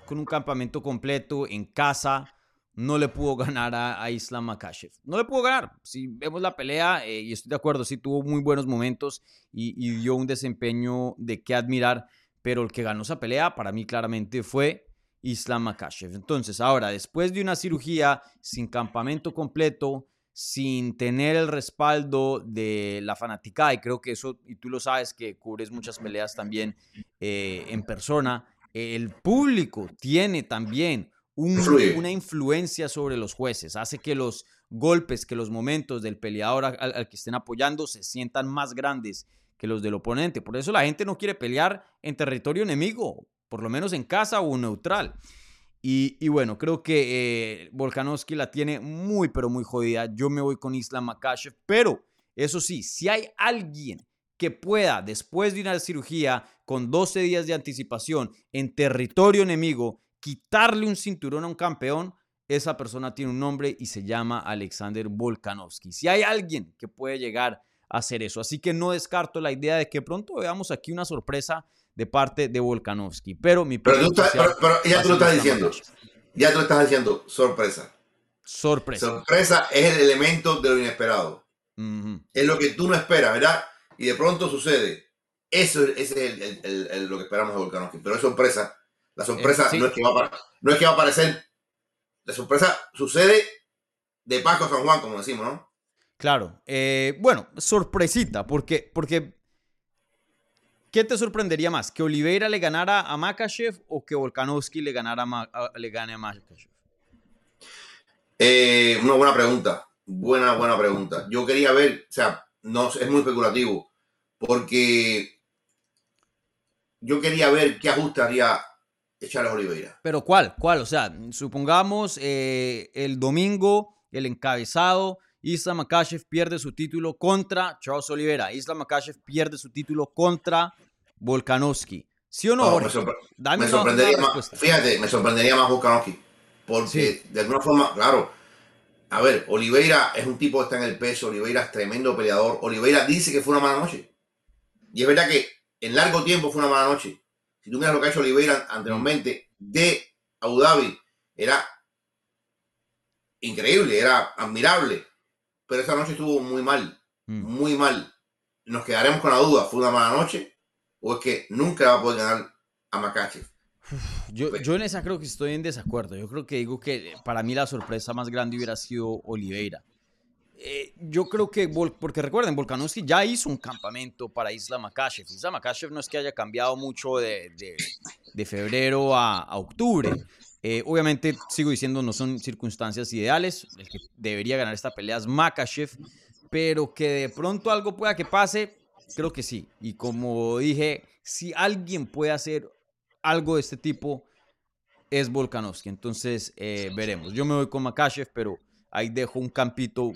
con un campamento completo en casa, no le pudo ganar a, a Islam Makachev. No le pudo ganar. Si vemos la pelea, eh, y estoy de acuerdo, sí tuvo muy buenos momentos y, y dio un desempeño de qué admirar, pero el que ganó esa pelea para mí claramente fue Islam Makachev. Entonces, ahora, después de una cirugía sin campamento completo, sin tener el respaldo de la fanaticada, y creo que eso, y tú lo sabes que cubres muchas peleas también eh, en persona, el público tiene también un- una influencia sobre los jueces, hace que los golpes, que los momentos del peleador al, al que estén apoyando se sientan más grandes que los del oponente. Por eso la gente no quiere pelear en territorio enemigo, por lo menos en casa o neutral. Y, bueno, creo que eh, la tiene muy, pero muy jodida. Yo me voy con Islam Makachev, pero eso sí, si hay alguien que pueda, después de una cirugía, con 12 días de anticipación, en territorio enemigo, quitarle un cinturón a un campeón, esa persona tiene un nombre y se llama Alexander Volkanovski. Si hay alguien que puede llegar a hacer eso, así que no descarto la idea de que pronto veamos aquí una sorpresa de parte de Volkanovski. Pero mi Pero, tú pero- pero ya tú lo estás diciendo. Ya tú lo estás diciendo, sorpresa. Sorpresa. Sorpresa es el elemento de lo inesperado. Es lo que tú no esperas, ¿verdad? Y de pronto sucede. Eso es, ese es el- el- el- el- lo que esperamos de Volkanovski. Pero es sorpresa. La sorpresa Eh, sí. no, es que va a, no es que va a aparecer. La sorpresa sucede de Paco San Juan, como decimos, ¿no? Claro. eh, bueno, sorpresita, porque, porque ¿qué te sorprendería más? ¿Que Oliveira le ganara a Makachev o que Volkanovski le, ganara a le gane a Makachev? Eh, una buena pregunta. Buena, buena pregunta. Yo quería ver, o sea, no es muy especulativo, porque yo quería ver qué ajuste haría Charles Oliveira. Pero ¿cuál? ¿Cuál? O sea, supongamos eh, el domingo, el encabezado, Islam Makachev pierde su título contra Charles Oliveira. Islam Makachev pierde su título contra Volkanovski. ¿Sí o no, No, Jorge? me, sorpre- Dame me una- una sorprendería más, fíjate, me sorprendería más Volkanovski, porque de alguna forma, claro, a ver, Oliveira es un tipo que está en el peso, Oliveira es tremendo peleador, Oliveira dice que fue una mala noche, y es verdad que en largo tiempo fue una mala noche. Si tú miras lo que ha hecho Oliveira anteriormente de Abu Dhabi, era increíble, era admirable, pero esa noche estuvo muy mal, Mm. muy mal. Nos quedaremos con la duda, ¿fue una mala noche? ¿O es que nunca va a poder ganar a Makachev? Yo, yo en esa creo que estoy en desacuerdo. Yo creo que digo que para mí la sorpresa más grande hubiera sido Oliveira. Eh, yo creo que, porque recuerden, Volkanovski ya hizo un campamento para Isla Makachev. Isla Makachev no es que haya cambiado mucho de, de- de febrero a, a octubre. Eh, obviamente, sigo diciendo, no son circunstancias ideales. El que debería ganar esta pelea es Makachev. Pero que de pronto algo pueda que pase, creo que sí. Y como dije, si alguien puede hacer algo de este tipo, es Volkanovski. Entonces, eh, veremos. Yo me voy con Makachev, pero ahí dejo un campito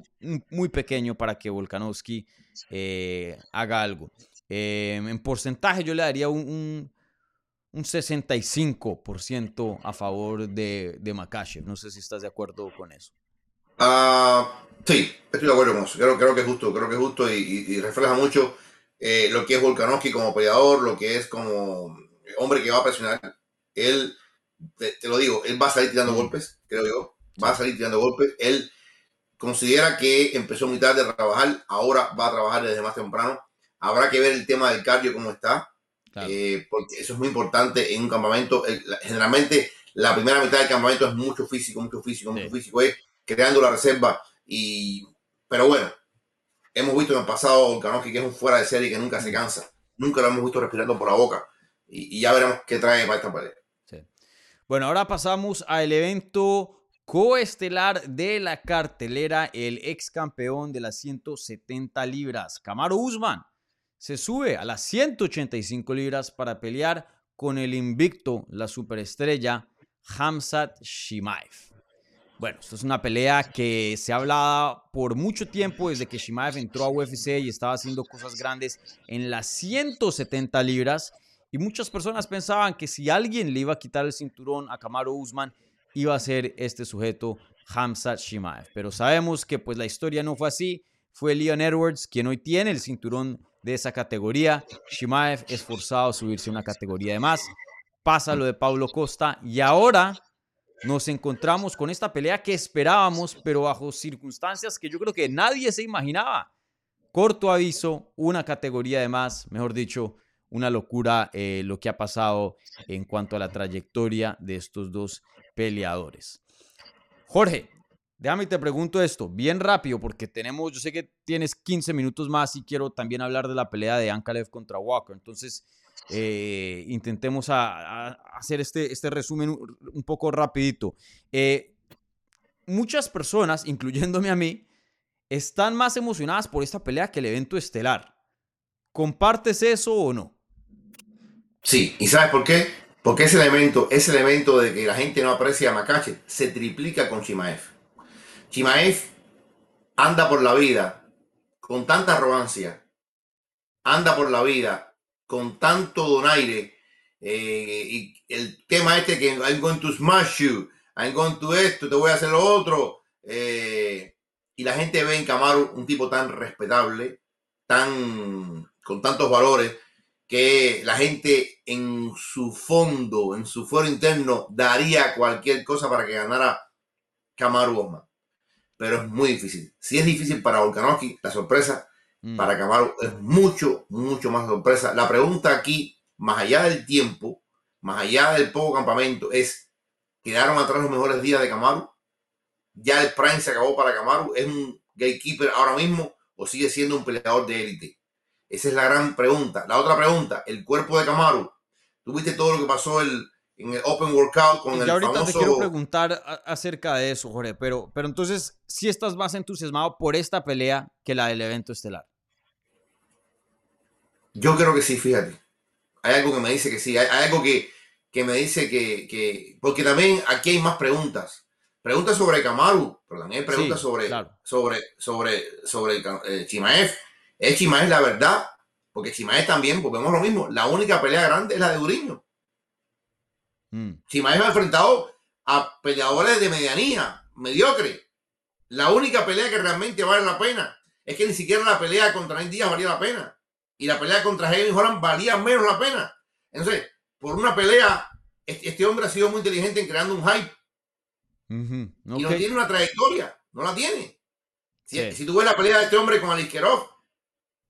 muy pequeño para que Volkanovski eh, haga algo. Eh, en porcentaje yo le daría un, un, un 65% a favor de, de Makachev. No sé si estás de acuerdo con eso. Ah, sí, estoy de acuerdo con eso. Creo, creo que es justo, creo que es justo y, y- y refleja mucho eh, lo que es Volkanovski como peleador, lo que es como hombre que va a presionar. Él, te, te lo digo, él va a salir tirando golpes, creo yo. Va a salir tirando golpes. Él considera que empezó muy tarde a trabajar, ahora va a trabajar desde más temprano. Habrá que ver el tema del cardio, cómo está. Claro. Eh, porque eso es muy importante en un campamento. El- generalmente la primera mitad del campamento es mucho físico, mucho físico, mucho físico, es creando la reserva. Y, pero bueno, hemos visto en el pasado Volkanovski que es un fuera de serie que nunca se cansa. Nunca lo hemos visto respirando por la boca. Y, y ya veremos qué trae para esta pelea. Sí. Bueno, ahora pasamos al evento coestelar de la cartelera, el ex campeón de las 170 libras, Kamaru Usman, se sube a las 185 libras para pelear con el invicto, la superestrella Hamzat Shimaev. Bueno, esto es una pelea que se ha hablado por mucho tiempo desde que Shimaev entró a UFC y estaba haciendo cosas grandes en las 170 libras. Y muchas personas pensaban que si alguien le iba a quitar el cinturón a Kamaru Usman, iba a ser este sujeto Hamza Shimaev. Pero sabemos que pues la historia no fue así. Fue Leon Edwards quien hoy tiene el cinturón de esa categoría. Shimaev es forzado a subirse una categoría de más. Pasa lo de Paulo Costa y ahora nos encontramos con esta pelea que esperábamos, pero bajo circunstancias que yo creo que nadie se imaginaba. Corto aviso, una categoría de más, mejor dicho, una locura eh, lo que ha pasado en cuanto a la trayectoria de estos dos peleadores. Jorge, déjame te pregunto esto, bien rápido, porque tenemos, yo sé que tienes 15 minutos más y quiero también hablar de la pelea de Ankalev contra Walker. Entonces, eh, intentemos hacer este, este resumen un, poco rapidito. Eh, muchas personas, incluyéndome a mí, están más emocionadas por esta pelea que el evento estelar. ¿Compartes eso o no? Sí, ¿y sabes por qué? Porque ese elemento, ese elemento de que la gente no aprecia a Makachev se triplica con Chimaev. Chimaev anda por la vida con tanta arrogancia, anda por la vida con tanto donaire. Eh, y el tema este que I'm going to smash you, I'm going to esto, te voy a hacer lo otro. Eh, y la gente ve en Camaro un tipo tan respetable, tan con tantos valores, que la gente en su fondo, en su foro interno, daría cualquier cosa para que ganara Kamaru Osman. Pero es muy difícil. Si es difícil para Volkanovski, la sorpresa mm. para Kamaru es mucho, mucho más sorpresa. La pregunta aquí, más allá del tiempo, más allá del poco campamento, es, ¿quedaron atrás los mejores días de Kamaru? ¿Ya el prime se acabó para Kamaru? ¿Es un gatekeeper ahora mismo o sigue siendo un peleador de élite? Esa es la gran pregunta. La otra pregunta, el cuerpo de Kamaru. ¿Tuviste todo lo que pasó el, en el Open Workout con el ahorita te quiero preguntar acerca de eso, Jorge, pero, pero entonces, si estás más entusiasmado por esta pelea que la del evento estelar? Yo creo que sí, fíjate. Hay algo que me dice que sí. Hay, algo que, me dice que, Porque también aquí hay más preguntas. Preguntas sobre Kamaru, pero también hay preguntas sobre, sobre, sobre, sobre, eh, Chimaev es Chimaez la verdad, porque Chimaez también, volvemos lo mismo, la única pelea grande es la de Duriño. Mm. Chimaez ha enfrentado a peleadores de medianía, mediocre. La única pelea que realmente vale la pena es que ni siquiera la pelea contra Nick Díaz valía la pena. Y la pelea contra Jaime Holland valía menos la pena. Entonces, por una pelea, este, hombre ha sido muy inteligente en creando un hype. Y no tiene una trayectoria, no la tiene. Si, tú ves la pelea de este hombre con Aliskerov,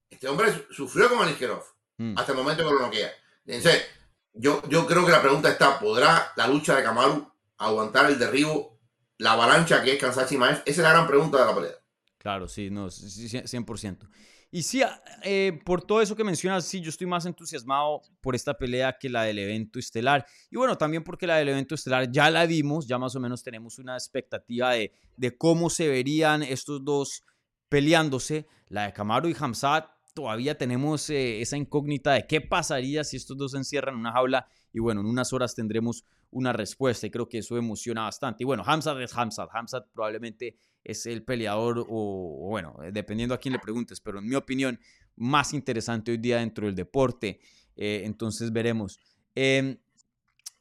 este hombre sufrió con Aliskerov mm. hasta el momento que lo noquea. Entonces, yo, yo creo que la pregunta está, ¿podrá la lucha de Kamaru aguantar el derribo, la avalancha que es Kansachi Maez? Esa es la gran pregunta de la pelea. Claro, sí, no, 100%. Y sí, eh, por todo eso que mencionas, sí, yo estoy más entusiasmado por esta pelea que la del evento estelar. Y bueno, también porque la del evento estelar ya la vimos, ya más o menos tenemos una expectativa de, de cómo se verían estos dos peleándose. La de Camaro y Hamzat todavía tenemos eh, esa incógnita de qué pasaría si estos dos se encierran en una jaula y bueno, en unas horas tendremos una respuesta y creo que eso emociona bastante. Y bueno, Hamzat es Hamzat. Hamzat probablemente es el peleador o, bueno, eh, dependiendo a quién le preguntes, pero en mi opinión, más interesante hoy día dentro del deporte. Eh, entonces veremos. Em,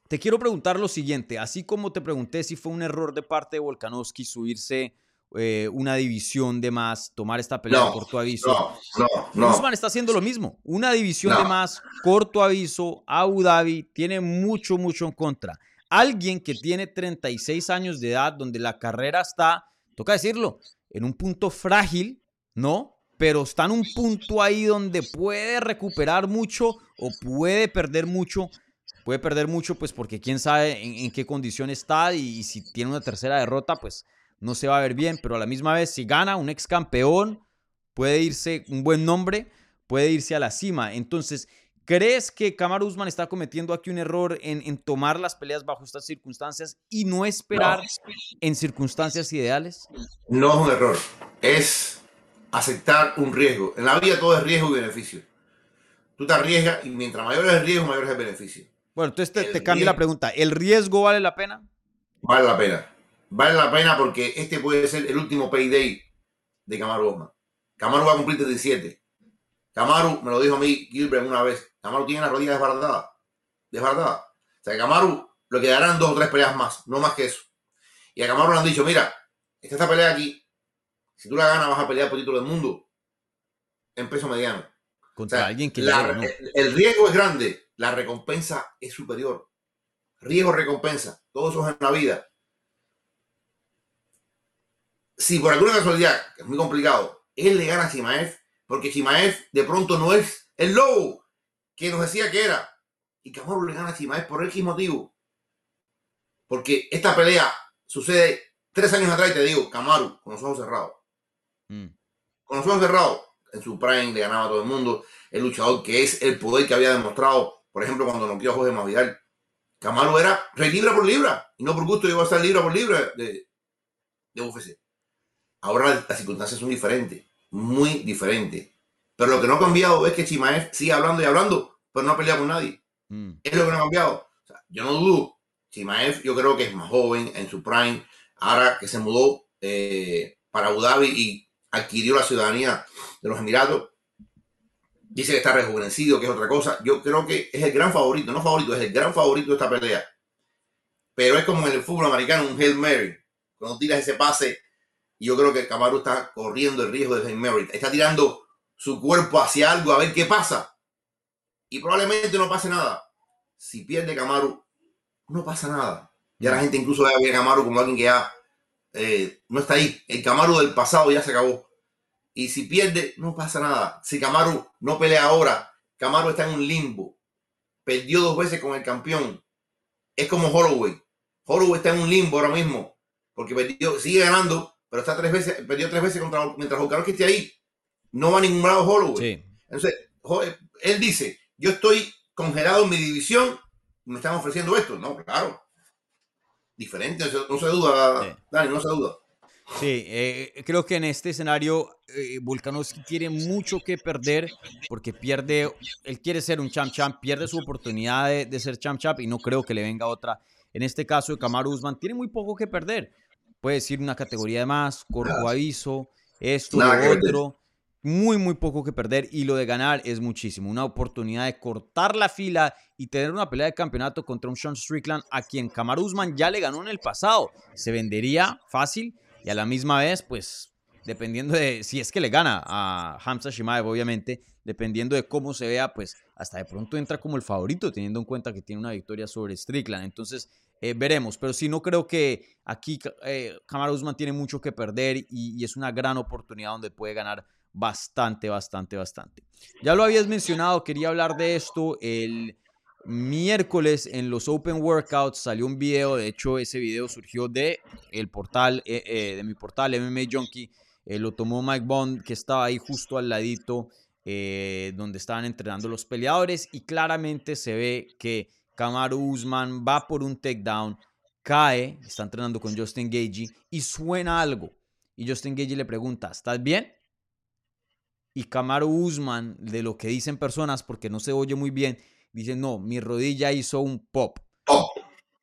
te quiero preguntar lo siguiente, así como te pregunté si fue un error de parte de Volkanovski subirse eh, una división de más, tomar esta pelea corto aviso. No, no, Usman está haciendo lo mismo. Una división de más, corto aviso, Abu Dhabi, tiene mucho, mucho en contra. Alguien que tiene 36 años de edad, donde la carrera está, toca decirlo, en un punto frágil, ¿no? Pero está en un punto ahí donde puede recuperar mucho o puede perder mucho. Puede perder mucho, pues porque quién sabe en, qué condición está y si tiene una tercera derrota, pues no se va a ver bien, pero a la misma vez, si gana un ex campeón, puede irse un buen nombre, puede irse a la cima. Entonces, ¿Crees que Kamaru Usman está cometiendo aquí un error en, en tomar las peleas bajo estas circunstancias y no esperar en circunstancias ideales? No es un error, es aceptar un riesgo. En la vida todo es riesgo y beneficio. Tú te arriesgas y mientras mayor es el riesgo, mayor es el beneficio. Bueno, entonces te, te cambio la pregunta. ¿El riesgo vale la pena? Vale la pena. Vale la pena porque este puede ser el último payday de Kamaru Usman. Kamaru va a cumplir 37. Kamaru, me lo dijo a mí Gilbert una vez, Kamaru tiene la rodilla desbaratada. Desbaratada. O sea, Kamaru le quedarán dos o tres peleas más, no más que eso. Y a Kamaru le han dicho, mira, está esta pelea aquí, si tú la ganas vas a pelear por título del mundo en peso mediano. O Contra sea, alguien que la- el- el riesgo es grande, la recompensa es superior. Riesgo, recompensa, todo eso es en la vida. Si por alguna casualidad, que es muy complicado, él le gana a Chimaev, porque Chimaev de pronto no es el lobo que nos decía que era. Y Kamaru le gana a Chimaev por X motivo. Porque esta pelea sucede tres años atrás y te digo, Kamaru, con los ojos cerrados Mm. con los ojos cerrados, en su prime le ganaba a todo el mundo, el luchador que es el poder que había demostrado, por ejemplo, cuando noqueó a Jorge Masvidal. Camaro era rey libra por libra, y no por gusto llegó a estar libra por libra de, de UFC. Ahora las, circunstancias son diferentes, muy diferentes. Pero lo que no ha cambiado es que Chimaev sigue hablando y hablando, pero no ha peleado con nadie. Mm. Es lo que no ha cambiado. O sea, yo no dudo. Chimaev yo creo que es más joven en su prime. Ahora que se mudó eh, para Abu Dhabi y adquirió la ciudadanía de los Emiratos, dice que está rejuvenecido, que es otra cosa. Yo creo que es el gran favorito, no favorito, es el gran favorito de esta pelea. Pero es como en el fútbol americano, un Hail Mary. Cuando tiras ese pase, yo creo que Kamaru está corriendo el riesgo de Hail Mary. Está tirando su cuerpo hacia algo a ver qué pasa. Y probablemente no pase nada. Si pierde Kamaru, no pasa nada. Ya la gente incluso ve a Kamaru como alguien que ya eh, no está ahí. El Kamaru del pasado ya se acabó. Y si pierde, no pasa nada. Si Kamaru no pelea ahora, Kamaru está en un limbo. Perdió dos veces con el campeón. Es como Holloway. Holloway está en un limbo ahora mismo. Porque perdió, sigue ganando, pero está tres veces, perdió tres veces contra mientras Volkanovski esté ahí. No va a ningún lado Holloway. Sí. Entonces, jo- él dice, yo estoy congelado en mi división, me están ofreciendo esto. No, claro. Diferente, no se- no se duda, Sí. Dani, no se duda. Sí, eh, creo que en este escenario eh, Volkanovski tiene mucho que perder porque pierde, él quiere ser un champ champ, pierde su oportunidad de, de ser champ champ y no creo que le venga otra. En este caso de Kamaru Usman tiene muy poco que perder. Puede decir una categoría de más, corto aviso, esto, lo otro. Muy, muy poco que perder y lo de ganar es muchísimo. Una oportunidad de cortar la fila y tener una pelea de campeonato contra un Sean Strickland a quien Kamaru Usman ya le ganó en el pasado. Se vendería fácil y a la misma vez, pues, dependiendo de si es que le gana a Hamza Shimaev, obviamente, dependiendo de cómo se vea, pues, hasta de pronto entra como el favorito, teniendo en cuenta que tiene una victoria sobre Strickland. Entonces, eh, veremos. Pero sí, no creo que aquí eh, Kamaru Usman tiene mucho que perder y, es una gran oportunidad donde puede ganar bastante, bastante, bastante. Ya lo habías mencionado, quería hablar de esto. El miércoles en los Open Workouts salió un video, de hecho ese video surgió de el portal, eh, eh, de mi portal MMA Junkie, lo tomó Mike Bond que estaba ahí justo al ladito donde estaban entrenando los peleadores y claramente se ve que Kamaru Usman va por un takedown, cae, está entrenando con Justin Gagey y suena algo. Y Justin Gagey le pregunta, ¿estás bien? Y Kamaru Usman, de lo que dicen personas, porque no se oye muy bien, dice, no, mi rodilla hizo un pop.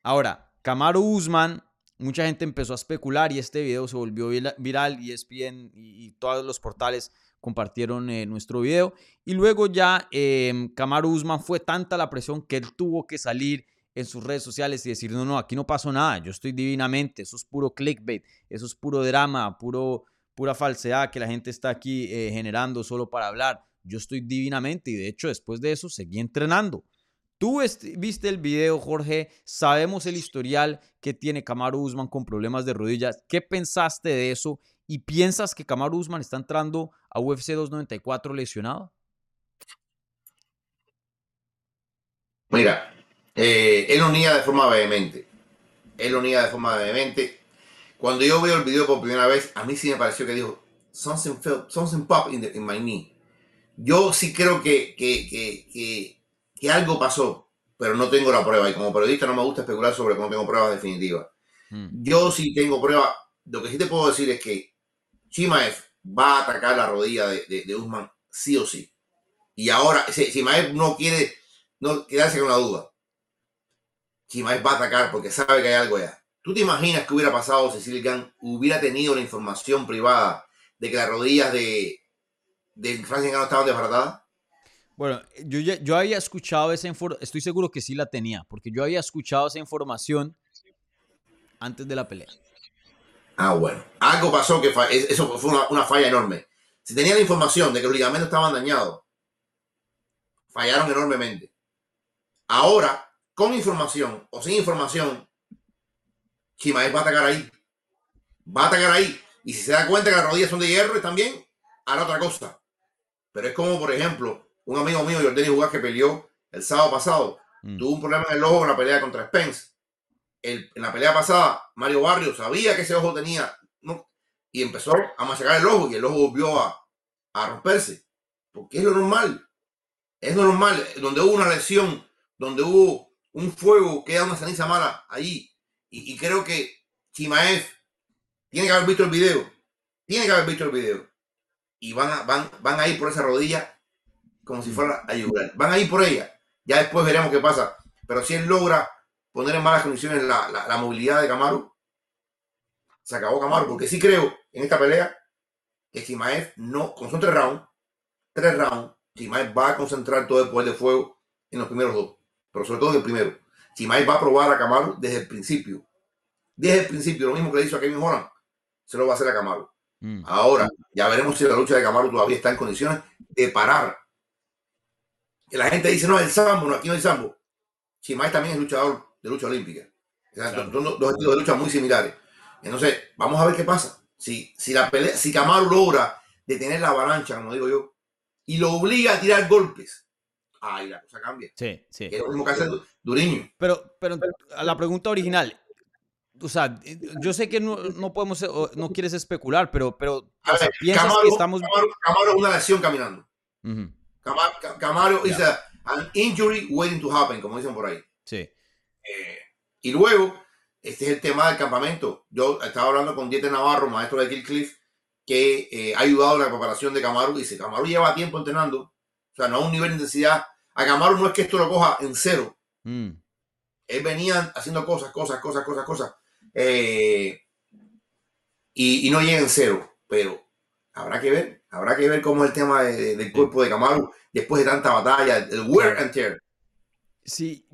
Ahora, Kamaru Usman, mucha gente empezó a especular y este video se volvió vira- viral y ESPN y, y todos los portales compartieron eh, nuestro video. Y luego ya eh, Usman fue tanta la presión que él tuvo que salir en sus redes sociales y decir, no, no, aquí no pasó nada, yo estoy divinamente, eso es puro clickbait, eso es puro drama, puro, pura falsedad que la gente está aquí eh, generando solo para hablar. Yo estoy divinamente y de hecho después de eso seguí entrenando. Tú est- viste el video, Jorge. Sabemos el historial que tiene Kamaru Usman con problemas de rodillas. ¿Qué pensaste de eso? ¿Y piensas que Kamaru Usman está entrando a UFC 294 lesionado? Mira, eh, él lo niega de forma vehemente. Él lo niega de forma vehemente. Cuando yo veo el video por primera vez, a mí sí me pareció que dijo, something, felt, something pop in, the- in my knee. Yo sí creo que, que, que, algo pasó, pero no tengo la prueba. Y como periodista no me gusta especular sobre no tengo pruebas definitivas. Mm. Yo sí tengo pruebas. Lo que sí te puedo decir es que Chimaev va a atacar la rodilla de, de, Usman sí o sí. Y ahora, si Chimaev no quiere no quedarse con la duda, Chimaev va a atacar porque sabe que hay algo allá. ¿Tú te imaginas que hubiera pasado si Silgan hubiera tenido la información privada de que las rodillas de, de Francis estaban desbaratadas? Bueno, yo, yo había escuchado esa información, estoy seguro que sí la tenía, porque yo había escuchado esa información antes de la pelea. Ah, bueno. Algo pasó que fa- eso fue una, una falla enorme. Si tenía la información de que los ligamentos estaban dañados, fallaron enormemente. Ahora, con información o sin información, Chimaev va a atacar ahí. Va a atacar ahí. Y si se da cuenta que las rodillas son de hierro, también hará otra cosa. Pero es como, por ejemplo, un amigo mío, Jordani Jugar, que peleó el sábado pasado, Mm. tuvo un problema en el ojo en la pelea contra Spence. En la pelea pasada, Mario Barrios sabía que ese ojo tenía, ¿no? y empezó a machacar el ojo y el ojo volvió a, a romperse. Porque es lo normal. Es lo normal. Donde hubo una lesión, donde hubo un fuego, queda una ceniza mala allí. Y, y creo que Chimaev tiene que haber visto el video. Tiene que haber visto el video. Y van a, van, van a ir por esa rodilla como si fuera a ayudar. Van a ir por ella. Ya después veremos qué pasa. Pero si él logra poner en malas condiciones la, la- la movilidad de Camaro, se acabó Camaro. Porque sí creo en esta pelea que Chimaev no, como son tres rounds, tres rounds, Chimaev va a concentrar todo el poder de fuego en los primeros dos. Pero sobre todo en el primero. Chimaev va a probar a Camaro desde el principio. Desde el principio, lo mismo que le hizo a Kevin Holland, se lo va a hacer a Camaro. Mm. Ahora, ya veremos si la lucha de Camaro todavía está en condiciones de parar. Que la gente dice, no, el sambo, no, aquí no hay sambo. Chimaev también es luchador de lucha olímpica. Claro. Son dos, dos estilos de lucha muy similares. Entonces, vamos a ver qué pasa. Si, si, la pelea, si Camaro logra detener la avalancha, como digo yo, y lo obliga a tirar golpes, ahí la cosa cambia. Sí, sí. Que es lo mismo que hace Du- Duriño. Pero, pero a la pregunta original, o sea, yo sé que no, no podemos, no quieres especular, pero, pero o sea, piensas Camaro, que estamos... Camaro- Camaro es una lesión caminando. Ujú, Camaro, Camaro is a- an injury waiting to happen, como dicen por ahí. sí, Eh, y luego, este es el tema del campamento. Yo estaba hablando con Dieter Navarro, maestro de Kill Cliff, que eh, ha ayudado en la preparación de Camaro. Dice, Camaro lleva tiempo entrenando, o sea, no a un nivel de intensidad. A Camaro no es que esto lo coja en cero. Mm, Él venía haciendo cosas, cosas, cosas, cosas, cosas. eh, y, y no llega en cero. Pero habrá que ver, habrá que ver cómo es el tema de- de- del cuerpo de Camaro después de tanta batalla, el wear and tear. Sí,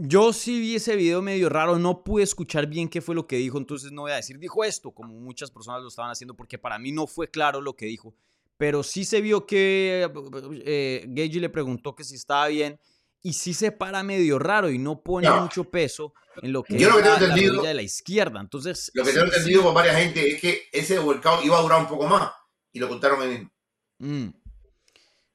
yo sí vi ese video medio raro, no pude escuchar bien qué fue lo que dijo, entonces no voy a decir, dijo esto, como muchas personas lo estaban haciendo, porque para mí no fue claro lo que dijo, pero sí se vio que eh, Gagey le preguntó que si estaba bien, y sí se para medio raro y no pone No. mucho peso en lo que Yo lo que tengo la, la entendido- rodilla de la izquierda, entonces... Lo que sí, tengo sí. entendido por varias gente es que ese workout iba a durar un poco más y lo contaron mismo. Mm.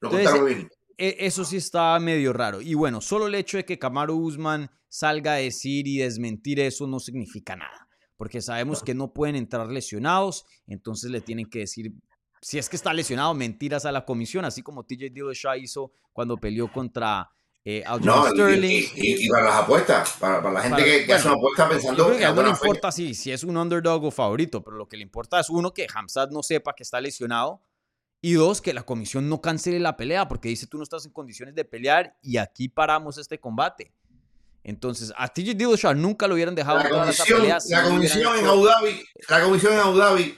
Lo Entonces, contaron. E- Eso sí está medio raro. Y bueno, solo el hecho de que Kamaru Usman salga a decir y desmentir eso no significa nada. Porque sabemos que no pueden entrar lesionados, entonces le tienen que decir, si es que está lesionado, mentiras a la comisión, así como TJ Dillashaw hizo cuando peleó contra eh, No, Sterling. y- y- y para las apuestas, para, para la gente Para- que, que hace una apuesta Yo pensando creo que a en él no le importa si, si es un underdog o favorito, pero lo que le importa es uno, que Hamzat no sepa que está lesionado y dos, que la comisión no cancele la pelea porque dice tú no estás en condiciones de pelear y aquí paramos este combate. Entonces, a TJ Dillashaw nunca lo hubieran dejado La comisión, pelea la comisión en Abu Dhabi, la comisión en Abu Dhabi,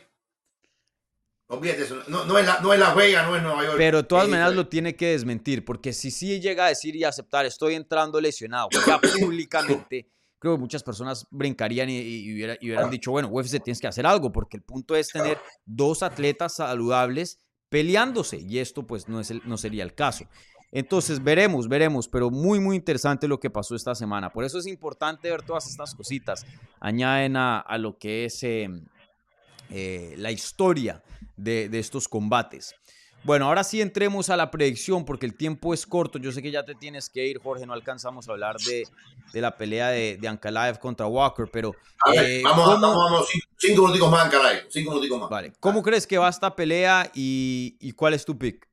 olvídate eso, no, no es la, no es Las Vegas, no es Nueva York. Pero de todas es maneras Israel. lo tiene que desmentir, porque si sí llega a decir y aceptar, estoy entrando lesionado, ya públicamente, creo que muchas personas brincarían y, y hubiera- y hubieran dicho, bueno, UFC tienes que hacer algo, porque el punto es tener dos atletas saludables peleándose, y esto pues no, es no sería el caso. Entonces veremos, veremos, pero muy, muy interesante lo que pasó esta semana. Por eso es importante ver todas estas cositas. Añaden a, a lo que es eh, eh, la historia de, de estos combates. Bueno, ahora sí entremos a la predicción porque el tiempo es corto. Yo sé que ya te tienes que ir, Jorge. No alcanzamos a hablar de, de la pelea de, de Ankalaev contra Walker, pero A ver, eh, vamos, ¿cómo- vamos, vamos, cinco, minuticos más, caray, cinco minuticos más. vale, ¿cómo crees que va esta pelea y, y cuál es tu pick?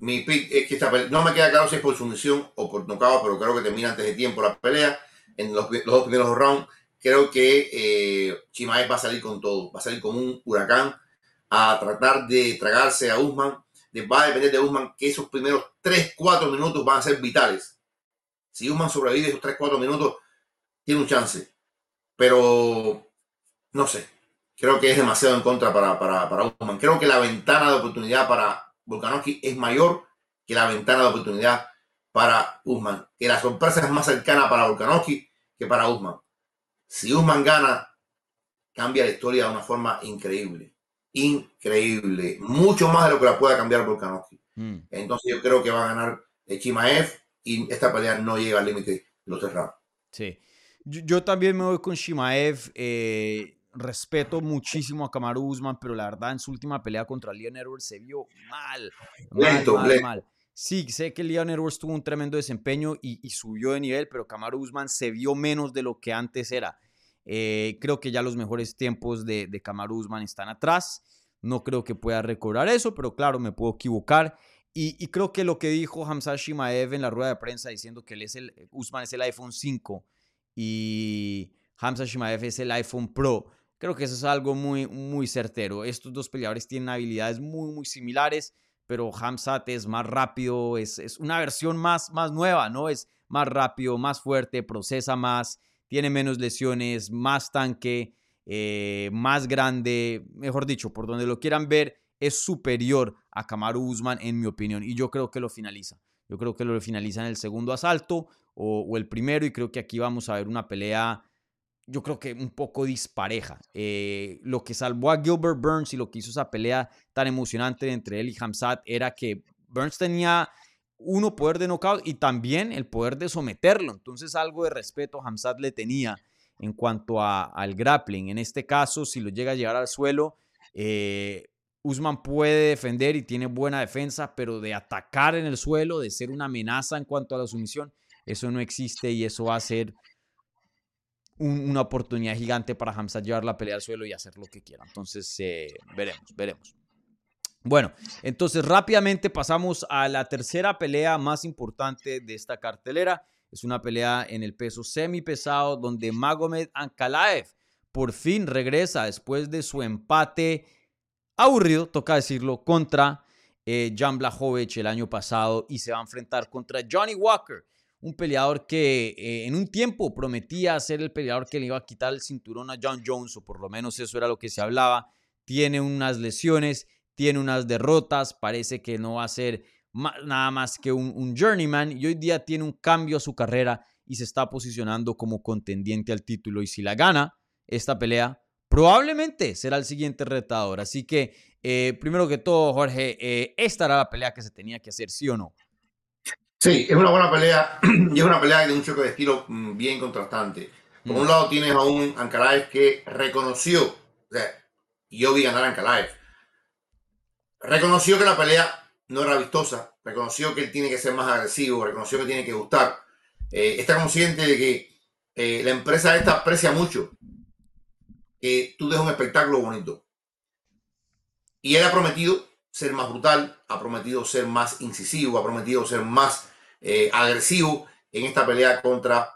Mi pick es que esta pelea, no me queda claro si es por sumisión o por nocaut, pero creo que termina antes de tiempo la pelea. En los, los dos primeros rounds, creo que eh, Chimaev va a salir con todo, va a salir como un huracán a tratar de tragarse a Usman. Va a depender de Usman que esos primeros 3-4 minutos van a ser vitales. Si Usman sobrevive esos 3-4 minutos, tiene un chance. Pero no sé, creo que es demasiado en contra para, para, para Usman. Creo que la ventana de oportunidad para Volkanovski es mayor que la ventana de oportunidad para Usman. Que la sorpresa es más cercana para Volkanovski que para Usman. Si Usman gana, cambia la historia de una forma increíble. Increíble. Mucho más de lo que la pueda cambiar Volkanovski. Mm. Entonces yo creo que va a ganar Chimaev y esta pelea no llega al límite de los tres Sí. Yo, también me voy con Shimaev. Eh, respeto muchísimo a Kamaru Usman, pero la verdad en su última pelea contra Leon Edwards se vio mal. Mal, mal, Sí, sé que Leon Edwards tuvo un tremendo desempeño y, subió de nivel, pero Kamaru Usman se vio menos de lo que antes era. Eh, creo que ya los mejores tiempos de, de Kamaru Usman están atrás. No creo que pueda recobrar eso, pero claro, me puedo equivocar. Y, y, creo que lo que dijo Hamza Shimaev en la rueda de prensa diciendo que él es el, Usman es el iPhone 5 y Hamza Shimaev es el iPhone Pro. Creo que eso es algo muy, muy certero. Estos dos peleadores tienen habilidades muy, muy similares, pero Hamzat es más rápido, es, es, una versión más, más nueva, ¿no? Es más rápido, más fuerte, procesa más, tiene menos lesiones, más tanque, eh, más grande, mejor dicho, por donde lo quieran ver, es superior a Kamaru Usman, en mi opinión, y yo creo que lo finaliza. Yo creo que lo finaliza en el segundo asalto o, el primero y creo que aquí vamos a ver una pelea, yo creo que un poco dispareja. Eh, lo que salvó a Gilbert Burns y lo que hizo esa pelea tan emocionante entre él y Hamzat era que Burns tenía uno poder de knockout y también el poder de someterlo. Entonces algo de respeto Hamzat le tenía en cuanto a, al grappling. En este caso, si lo llega a llegar al suelo, eh, Usman puede defender y tiene buena defensa, pero de atacar en el suelo, de ser una amenaza en cuanto a la sumisión, eso no existe y eso va a ser una oportunidad gigante para Hamza llevar la pelea al suelo y hacer lo que quiera. Entonces, eh, veremos, veremos. Bueno, entonces rápidamente pasamos a la tercera pelea más importante de esta cartelera. Es una pelea en el peso semi pesado donde Magomed Ankalaev por fin regresa después de su empate aburrido, toca decirlo, contra eh, Jan Blachowicz el año pasado y se va a enfrentar contra Johnny Walker un peleador que eh, en un tiempo prometía ser el peleador que le iba a quitar el cinturón a John Jones, o por lo menos eso era lo que se hablaba. Tiene unas lesiones, tiene unas derrotas, parece que no va a ser nada más que un, journeyman y hoy día tiene un cambio a su carrera y se está posicionando como contendiente al título. Y si la gana esta pelea, probablemente será el siguiente retador. Así que, eh, primero que todo, Jorge, eh, esta era la pelea que se tenía que hacer, ¿sí o no? Sí, es una buena pelea y es una pelea de un choque de estilo mm, bien contrastante. Por un mm. lado tienes a un Ankalaev que reconoció, o sea, yo vi ganar a Ankalaev, reconoció que la pelea no era vistosa, reconoció que él tiene que ser más agresivo, reconoció que tiene que gustar, eh, está consciente de que eh, la empresa esta aprecia mucho que tú des un espectáculo bonito. Y él ha prometido ser más brutal, ha prometido ser más incisivo, ha prometido ser más eh, agresivo en esta pelea contra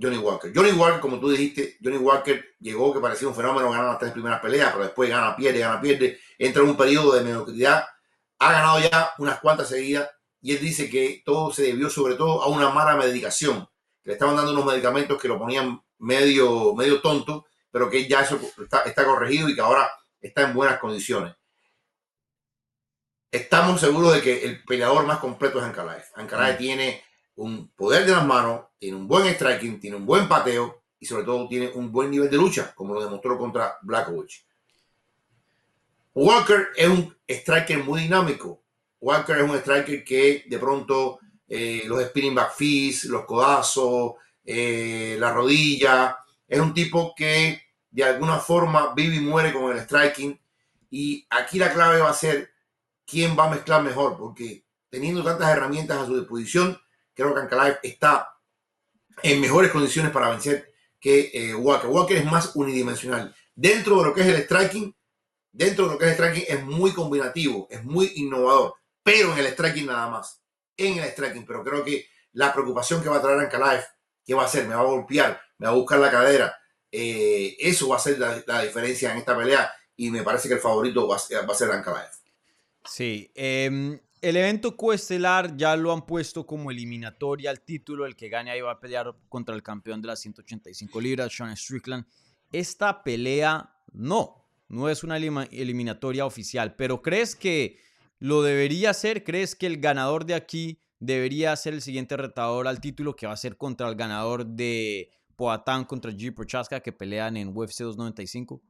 Johnny Walker. Johnny Walker, como tú dijiste, Johnny Walker llegó que parecía un fenómeno, ganó las tres primeras peleas, pero después gana, pierde, gana, pierde, entra en un periodo de mediocridad, ha ganado ya unas cuantas seguidas y él dice que todo se debió sobre todo a una mala medicación, que le estaban dando unos medicamentos que lo ponían medio, medio tonto, pero que ya eso está, está corregido y que ahora está en buenas condiciones estamos seguros de que el peleador más completo es Ankalaev. Ankalaev mm. tiene un poder de las manos, tiene un buen striking, tiene un buen pateo y sobre todo tiene un buen nivel de lucha, como lo demostró contra Blackovich. Walker es un striker muy dinámico. Walker es un striker que de pronto eh, los spinning back fists, los codazos, eh, la rodilla, es un tipo que de alguna forma vive y muere con el striking. Y aquí la clave va a ser quién va a mezclar mejor, porque teniendo tantas herramientas a su disposición, creo que Ankalaev está en mejores condiciones para vencer que eh, Walker. Walker es más unidimensional. Dentro de lo que es el striking, dentro de lo que es el striking es muy combinativo, es muy innovador, pero en el striking nada más. En el striking, pero creo que la preocupación que va a traer Ankalaev, ¿qué va a hacer? Me va a golpear, me va a buscar la cadera. Eh, eso va a ser la, diferencia en esta pelea y me parece que el favorito va a ser, va a. Sí, eh, el evento coestelar ya lo han puesto como eliminatoria al título. El que gane ahí va a pelear contra el campeón de las 185 libras, Sean Strickland. Esta pelea no, no es una eliminatoria oficial, pero ¿crees que lo debería ser? ¿Crees que el ganador de aquí debería ser el siguiente retador al título que va a ser contra el ganador de Poatán contra G. Prochaska que pelean en UFC 295?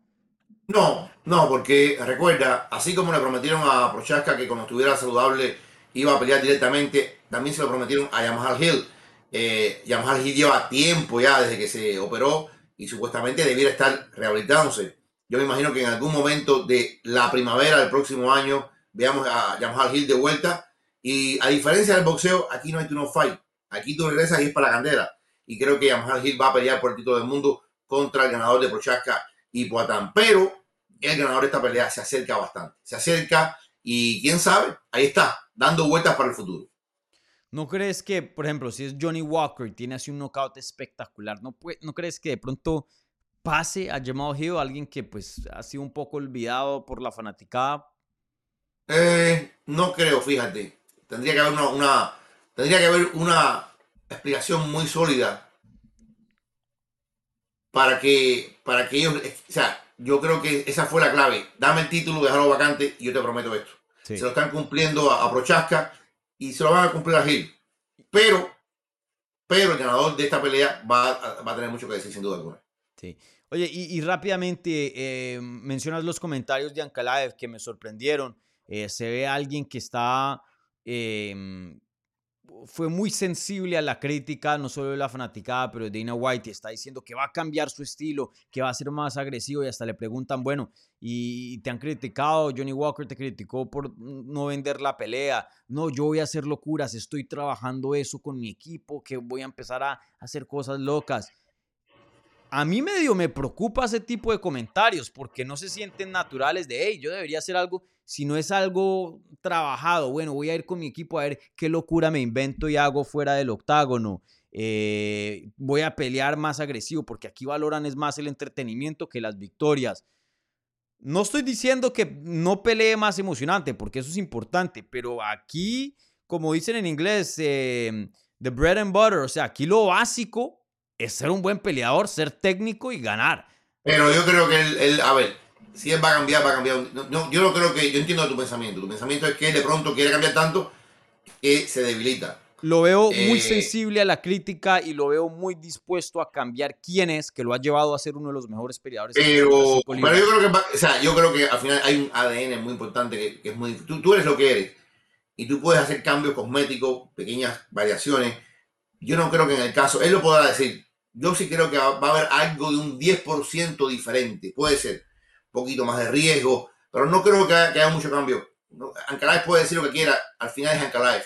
No, no, porque recuerda, así como le prometieron a Prochaska que cuando estuviera saludable iba a pelear directamente, también se lo prometieron a Yamahal Hill. Eh, Hill lleva tiempo ya desde que se operó y supuestamente debiera estar rehabilitándose. Yo me imagino que en algún momento de la primavera del próximo año veamos a Yamahal Hill de vuelta. Y a diferencia del boxeo, aquí no hay no fight. Aquí tú regresas y es para la candela. Y creo que Yamahal Hill va a pelear por el título del mundo contra el ganador de Prochaska y Poatán. Pero el ganador de esta pelea se acerca bastante. Se acerca y quién sabe, ahí está, dando vueltas para el futuro. ¿No crees que, por ejemplo, si es Johnny Walker y tiene así un knockout espectacular, ¿no, ¿no crees que de pronto pase a Jamal Hill, alguien que pues ha sido un poco olvidado por la fanaticada? Eh, no creo, fíjate. Tendría que haber una, una, tendría que haber una explicación muy sólida para que, para que ellos, o sea, yo creo que esa fue la clave. Dame el título, déjalo vacante y yo te prometo esto. Sí. Se lo están cumpliendo a, a, Prochaska y se lo van a cumplir a Gil. Pero, pero el ganador de esta pelea va a, va a tener mucho que decir, sin duda alguna. Sí. Oye, y, y rápidamente eh, mencionas los comentarios de Ankalaev que me sorprendieron. Eh, se ve a alguien que está eh, fue muy sensible a la crítica, no solo de la fanaticada, pero de Dana White está diciendo que va a cambiar su estilo, que va a ser más agresivo y hasta le preguntan, bueno, y te han criticado, Johnny Walker te criticó por no vender la pelea, no, yo voy a hacer locuras, estoy trabajando eso con mi equipo, que voy a empezar a hacer cosas locas. A mí medio me preocupa ese tipo de comentarios porque no se sienten naturales de, hey, yo debería hacer algo si no es algo trabajado, bueno, voy a ir con mi equipo a ver qué locura me invento y hago fuera del octágono. Eh, voy a pelear más agresivo porque aquí valoran es más el entretenimiento que las victorias. No estoy diciendo que no pelee más emocionante porque eso es importante, pero aquí, como dicen en inglés, eh, the bread and butter, o sea, aquí lo básico es ser un buen peleador, ser técnico y ganar. Pero yo creo que el, el a ver, si él va a cambiar, va a cambiar. No, yo no creo que, yo entiendo tu pensamiento. Tu pensamiento es que de pronto quiere cambiar tanto que se debilita. Lo veo muy eh, sensible a la crítica y lo veo muy dispuesto a cambiar quién es, que lo ha llevado a ser uno de los mejores peleadores. Pero, pero yo creo que, o sea, yo creo que al final hay un ADN muy importante que, que es muy, tú, tú eres lo que eres y tú puedes hacer cambios cosméticos, pequeñas variaciones. Yo no creo que en el caso, él lo podrá decir. Yo sí creo que va a haber algo de un 10% diferente, puede ser poquito más de riesgo, pero no creo que haya, que haya mucho cambio. Ankalaev puede decir lo que quiera, al final es Ankalaev.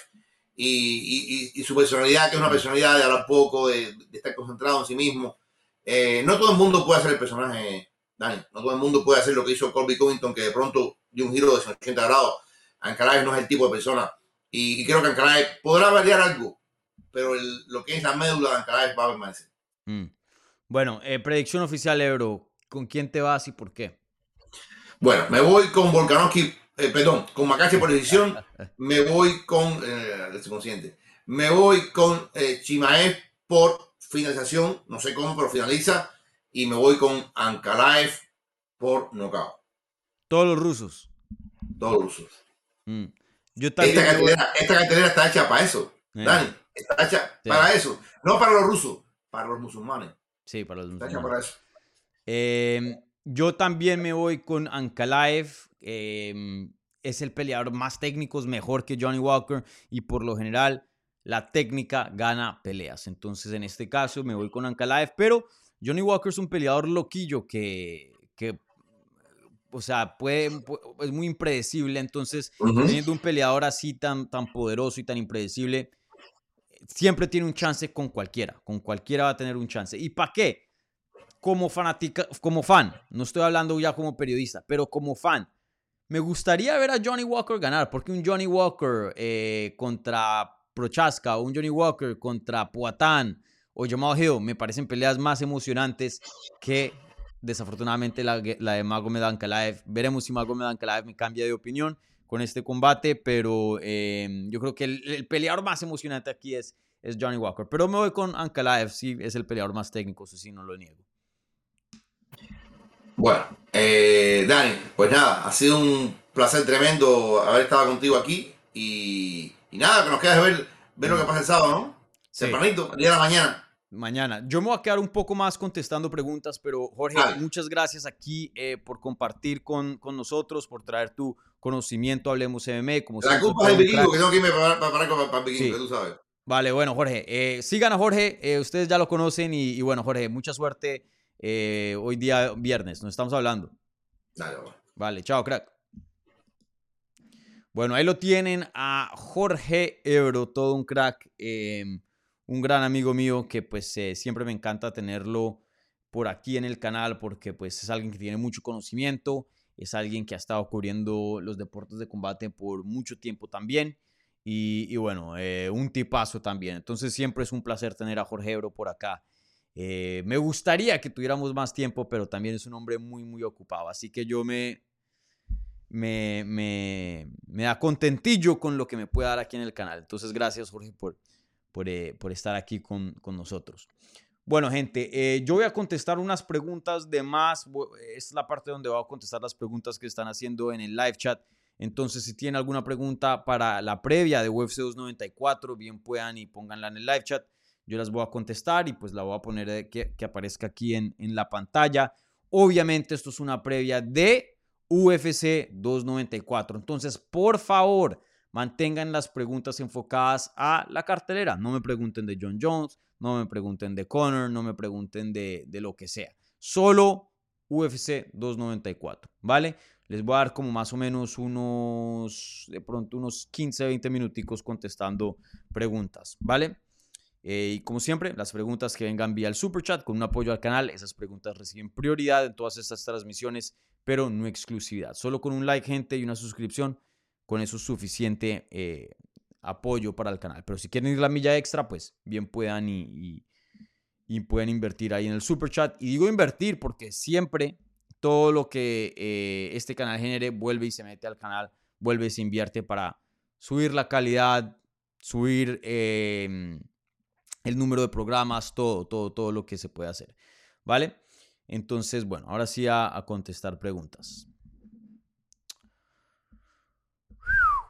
Y, y, y, su personalidad, que es una personalidad de hablar poco, de, de estar concentrado en sí mismo. Eh, no todo el mundo puede hacer el personaje, Dani. No todo el mundo puede hacer lo que hizo Colby Covington, que de pronto dio un giro de 180 grados. Ankalaev no es el tipo de persona. Y, y creo que Ankalaev podrá variar algo, pero el, lo que es la médula de Ankalaev va a permanecer. Mm. Bueno, eh, predicción oficial, Ebro. ¿Con quién te vas y por qué? Bueno, me voy con Volkanovski, eh, perdón, con Makache por decisión, me voy con, eh, consciente, me voy con eh, Chimaev por finalización, no sé cómo, pero finaliza, y me voy con Ankalaev por knockout. Todos los rusos. Todos los rusos. Mm. Yo esta, cartelera, esta, cartelera, está hecha para eso. Dani, está hecha sí. para eso, no para los rusos, para los musulmanes. Sí, para los musulmanes. Para eso. Eh, yo también me voy con Ankalaev. Eh, es el peleador más técnico, es mejor que Johnny Walker y por lo general la técnica gana peleas. Entonces en este caso me voy con Ankalaev, pero Johnny Walker es un peleador loquillo que, que o sea, puede, es muy impredecible. Entonces, uh -huh. teniendo un peleador así tan, tan poderoso y tan impredecible, siempre tiene un chance con cualquiera. Con cualquiera va a tener un chance. ¿Y para qué? como fanática, como fan, no estoy hablando ya como periodista, pero como fan, me gustaría ver a Johnny Walker ganar, porque un Johnny Walker eh, contra Prochaska o un Johnny Walker contra Poatán o Jamal Hill me parecen peleas más emocionantes que desafortunadamente la, la de Magomed Ankalaev. Veremos si Magomed Ankalaev me cambia de opinión con este combate, pero eh, yo creo que el, peleador más emocionante aquí es, es Johnny Walker. Pero me voy con Ankalaev, sí, es el peleador más técnico, eso sí, no lo niego. Bueno, eh, Dani, pues nada, ha sido un placer tremendo haber estado contigo aquí y, nada, que nos queda ver, ver lo que pasa el sábado, ¿no? Sí. Tempranito, el día de la mañana. Mañana. Yo me voy a quedar un poco más contestando preguntas, pero Jorge, muchas gracias aquí eh, por compartir con, con, nosotros, por traer tu conocimiento, hablemos MMA. Como la culpa es el vikingo, que tengo que irme para, para, para, vikingo, tú sabes. Vale, bueno, Jorge, eh, sigan a Jorge, eh, ustedes ya lo conocen y, y, bueno, Jorge, mucha suerte eh, hoy día viernes, nos estamos hablando. Dale, Vale, chao, crack. Bueno, ahí lo tienen a Jorge Ebro, todo un crack. Eh, un gran amigo mío que pues eh, siempre me encanta tenerlo por aquí en el canal porque pues es alguien que tiene mucho conocimiento, es alguien que ha estado cubriendo los deportes de combate por mucho tiempo también y, bueno, eh, un tipazo también. Entonces siempre es un placer tener a Jorge Ebro por acá. Eh, me gustaría que tuviéramos más tiempo, pero también es un hombre muy, muy ocupado. Así que yo me, me, me, me da contentillo con lo que me pueda dar aquí en el canal. Entonces, gracias, Jorge, por, eh, por, estar aquí con, nosotros. Bueno, gente, eh, yo voy a contestar unas preguntas de más. Es la parte donde voy a contestar las preguntas que están haciendo en el live chat. Entonces, si tienen alguna pregunta para la previa de UFC 294, bien puedan y pónganla en el live chat. Yo las voy a contestar y pues la voy a poner que, aparezca aquí en, en la pantalla. Obviamente, esto es una previa de UFC 294. Entonces, por favor, mantengan las preguntas enfocadas a la cartelera. No me pregunten de John Jones, no me pregunten de Conor, no me pregunten de, lo que sea. Solo UFC 294, ¿vale? Les voy a dar como más o menos unos, de pronto unos 15, 20 minuticos contestando preguntas, ¿vale? Eh, y como siempre, las preguntas que vengan vía el super chat con un apoyo al canal, esas preguntas reciben prioridad en todas estas transmisiones, pero no exclusividad. Solo con un like, gente, y una suscripción con eso es suficiente eh, apoyo para el canal. Pero si quieren ir la milla extra, pues bien puedan y, pueden invertir ahí en el super chat. Y digo invertir porque siempre todo lo que eh, este canal genere vuelve y se mete al canal, vuelve y se invierte para subir la calidad, subir em, el número de programas, todo, todo, todo lo que se puede hacer. ¿Vale? Entonces, bueno, ahora sí a contestar preguntas.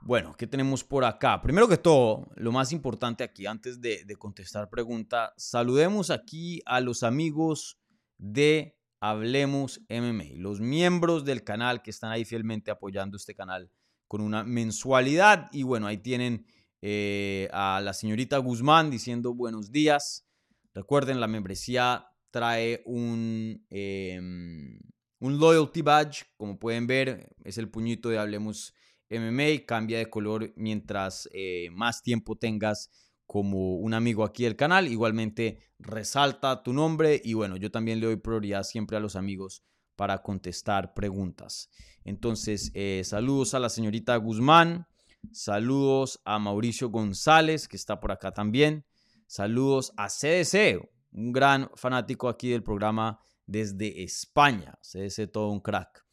Bueno, ¿qué tenemos por acá? Primero que todo, lo más importante aquí, antes de, contestar pregunta, saludemos aquí a los amigos de Hablemos MMA, los miembros del canal que están ahí fielmente apoyando este canal con una mensualidad. Y bueno, ahí tienen eh, a la señorita Guzmán diciendo buenos días. Recuerden, la membresía trae un, em, un loyalty badge, como pueden ver, es el puñito de Hablemos MMA, cambia de color mientras eh, más tiempo tengas como un amigo aquí del canal. Igualmente resalta tu nombre y bueno, yo también le doy prioridad siempre a los amigos para contestar preguntas. Entonces, eh, saludos a la señorita Guzmán, saludos a Mauricio González, que está por acá también, saludos a CDC, un gran fanático aquí del programa desde España, CDC todo un crack.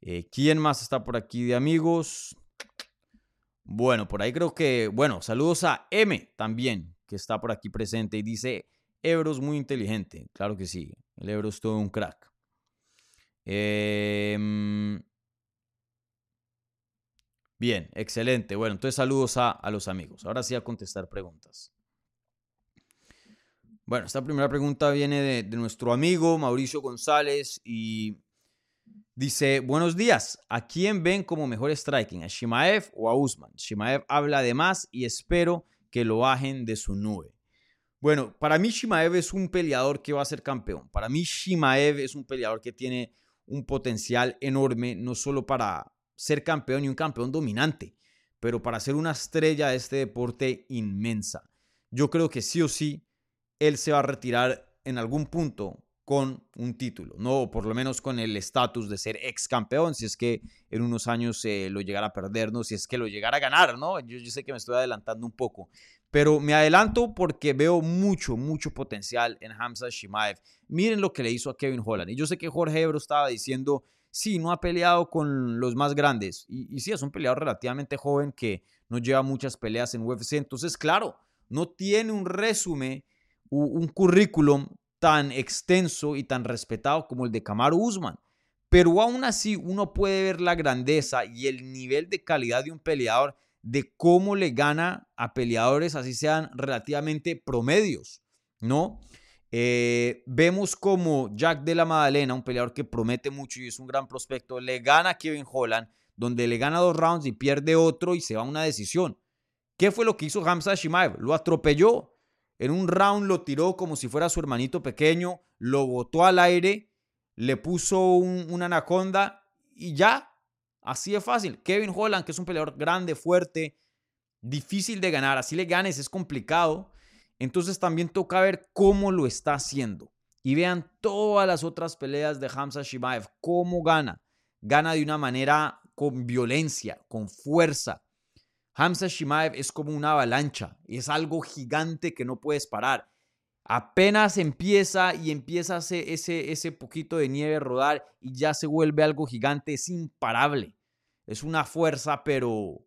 Eh, ¿Quién más está por aquí de amigos? Bueno, por ahí creo que, bueno, saludos a M también, que está por aquí presente y dice, Ebro es muy inteligente. Claro que sí, el es todo un crack. Em, bien, excelente. Bueno, entonces saludos a, los amigos. Ahora sí a contestar preguntas. Bueno, esta primera pregunta viene de nuestro amigo Mauricio González y Dice, buenos días, ¿a quién ven como mejor striking? ¿A Shimaev o a Usman? Shimaev habla de más y espero que lo bajen de su nube. Bueno, para mí Shimaev es un peleador que va a ser campeón. Para mí Shimaev es un peleador que tiene un potencial enorme, no solo para ser campeón y un campeón dominante, pero para ser una estrella de este deporte inmensa. Yo creo que sí o sí, él se va a retirar en algún punto con un título, no por lo menos con el estatus de ser ex campeón, si es que en unos años eh, lo llegara a perder, ¿no? si es que lo llegara a ganar, ¿no? Yo, yo sé que me estoy adelantando un poco, pero me adelanto porque veo mucho, mucho potencial en Hamza Shimaev. Miren lo que le hizo a Kevin Holland. Y yo sé que Jorge Ebro estaba diciendo, sí, no ha peleado con los más grandes. Y, y sí, es un peleador relativamente joven que no lleva muchas peleas en UFC. Entonces, claro, no tiene un resumen, un currículum tan extenso y tan respetado como el de Kamaru Usman. Pero aún así uno puede ver la grandeza y el nivel de calidad de un peleador, de cómo le gana a peleadores así sean relativamente promedios, ¿no? Eh, vemos como Jack de la Madalena, un peleador que promete mucho y es un gran prospecto, le gana a Kevin Holland, donde le gana dos rounds y pierde otro y se va a una decisión. ¿Qué fue lo que hizo Hamza Shimaev? Lo atropelló en un round lo tiró como si fuera su hermanito pequeño, lo botó al aire, le puso una anaconda y ya. Así de fácil. Kevin Holland, que es un peleador grande, fuerte, difícil de ganar. Así le ganes, es complicado. Entonces también toca ver cómo lo está haciendo. Y vean todas las otras peleas de Hamza Shimaev. Cómo gana. Gana de una manera con violencia, con fuerza. Hamza Shimaev es como una avalancha, es algo gigante que no puedes parar. Apenas empieza y empieza ese, ese, ese poquito de nieve a rodar y ya se vuelve algo gigante, es imparable. Es una fuerza, pero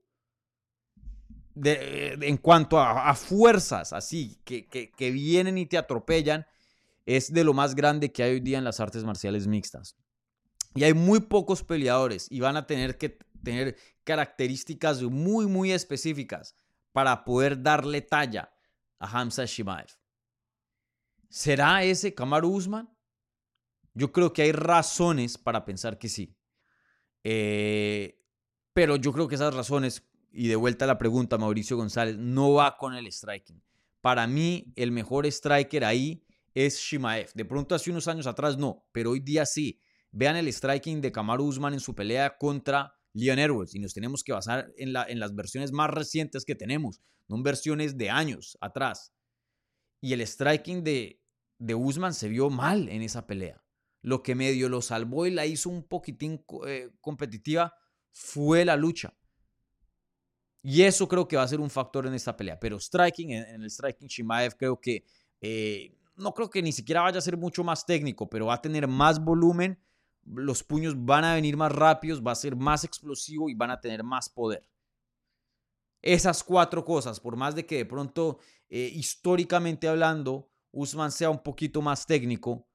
en cuanto a, fuerzas así, que, que, que vienen y te atropellan, es de lo más grande que hay hoy día en las artes marciales mixtas. Y hay muy pocos peleadores y van a tener que tener características muy, muy específicas para poder darle talla a Hamza Shimaev. ¿Será ese Kamaru Usman? Yo creo que hay razones para pensar que sí. Eh, pero yo creo que esas razones, y de vuelta a la pregunta, Mauricio González, no va con el striking. Para mí, el mejor striker ahí es Shimaev. De pronto, hace unos años atrás no, pero hoy día sí. Vean el striking de Kamaru Usman en su pelea contra Leon Edwards y nos tenemos que basar en, la, en las versiones más recientes que tenemos, no en versiones de años atrás. Y el striking de, de Usman se vio mal en esa pelea. Lo que medio lo salvó y la hizo un poquitín eh, competitiva fue la lucha. Y eso creo que va a ser un factor en esta pelea. Pero striking, en, el striking Shimaev creo que, eh, no creo que ni siquiera vaya a ser mucho más técnico, pero va a tener más volumen los puños van a venir más rápidos, va a ser más explosivo y van a tener más poder. Esas cuatro cosas, por más de que de pronto, eh, históricamente hablando, Usman sea un poquito más técnico,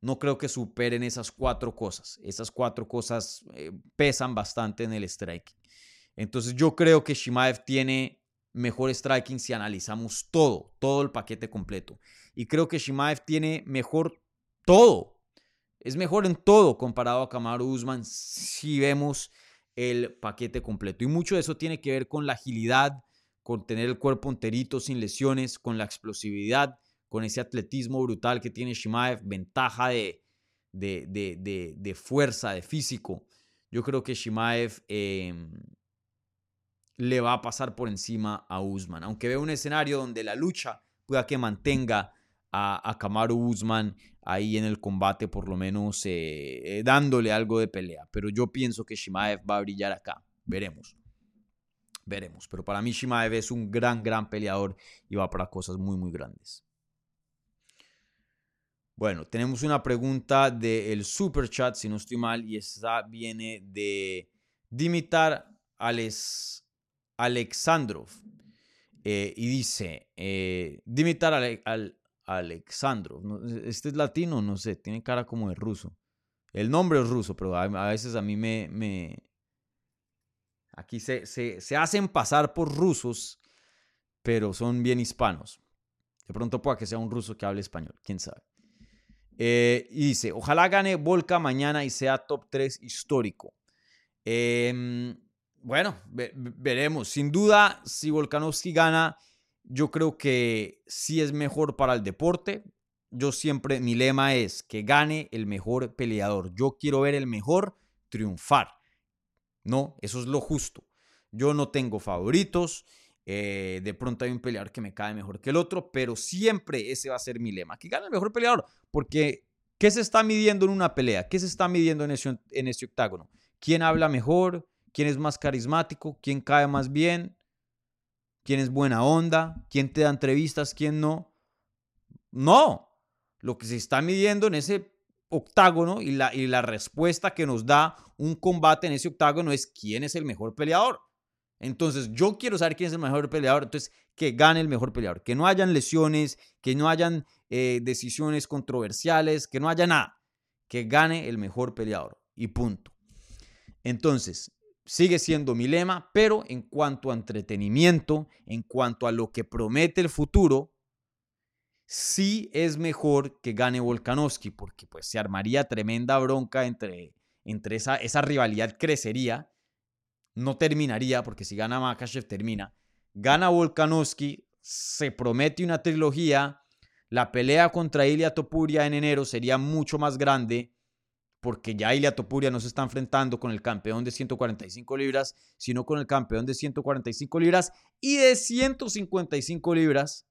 no creo que superen esas cuatro cosas. Esas cuatro cosas eh, pesan bastante en el striking. Entonces yo creo que Shimaev tiene mejor striking si analizamos todo, todo el paquete completo. Y creo que Shimaev tiene mejor todo, es mejor en todo comparado a Kamaru Usman si vemos el paquete completo. Y mucho de eso tiene que ver con la agilidad, con tener el cuerpo enterito sin lesiones, con la explosividad, con ese atletismo brutal que tiene Shimaev, ventaja de, de, fuerza, de físico. Yo creo que Shimaev em, le va a pasar por encima a Usman, aunque veo un escenario donde la lucha pueda que mantenga a, a Kamaru Usman ahí en el combate, por lo menos eh, eh, dándole algo de pelea. Pero yo pienso que Shimaev va a brillar acá. Veremos. Veremos. Pero para mí Shimaev es un gran, gran peleador y va para cosas muy, muy grandes. Bueno, tenemos una pregunta del super chat, si no estoy mal, y esa viene de Dimitar Alex, Alexandrov. Eh, y dice, Dimitar al, Alexandro. Este es latino, no sé, tiene cara como de ruso. El nombre es ruso, pero a, veces a mí me... me... Aquí se, se, hacen pasar por rusos, pero son bien hispanos. De pronto pueda que sea un ruso que hable español, quién sabe. Eh, y dice, ojalá gane Volca mañana y sea top 3 histórico. Em, bueno, veremos. Sin duda, si Volkanovski gana, yo creo que sí es mejor para el deporte. Yo siempre, mi lema es que gane el mejor peleador. Yo quiero ver el mejor triunfar. No, eso es lo justo. Yo no tengo favoritos. Eh, de pronto hay un peleador que me cae mejor que el otro, pero siempre ese va a ser mi lema. Que gane el mejor peleador, porque ¿Qué se está midiendo en una pelea? ¿Qué se está midiendo en ese, en ese octágono? ¿Quién habla mejor? ¿Quién es más carismático? ¿Quién cae más bien? ¿Quién es buena onda? ¿Quién te da entrevistas? ¿Quién no? No. Lo que se está midiendo en ese octágono y la, y la respuesta que nos da un combate en ese octágono es quién es el mejor peleador. Entonces, yo quiero saber quién es el mejor peleador. Entonces, que gane el mejor peleador. Que no hayan lesiones, que no hayan eh, decisiones controversiales, que no haya nada. Que gane el mejor peleador. Y punto. Entonces, sigue siendo mi lema, pero en cuanto a entretenimiento, en cuanto a lo que promete el futuro, sí es mejor que gane Volkanovski, porque pues se armaría tremenda bronca entre, entre esa, esa rivalidad crecería, no terminaría, porque si gana Makachev termina. Gana Volkanovski, se promete una trilogía, la pelea contra Ilia Topuria en enero sería mucho más grande, porque ya Ilia Topuria no se está enfrentando con el campeón de 145 libras, sino con el campeón de 145 libras y de 155 libras.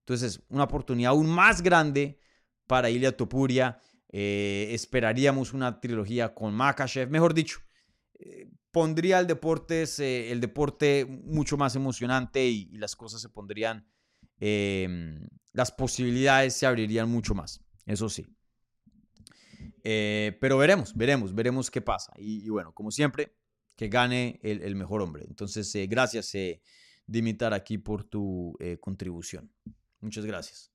Entonces, una oportunidad aún más grande para Ilia Topuria. Eh, esperaríamos una trilogía con Makachev, mejor dicho, eh, pondría el deporte, el deporte mucho más emocionante y, las cosas se pondrían, em, las posibilidades se abrirían mucho más, eso sí. Eh, pero veremos, veremos, veremos qué pasa. Y, bueno, como siempre, que gane el, mejor hombre. Entonces, eh, gracias, eh, Dimitar, aquí por tu eh, contribución. Muchas gracias.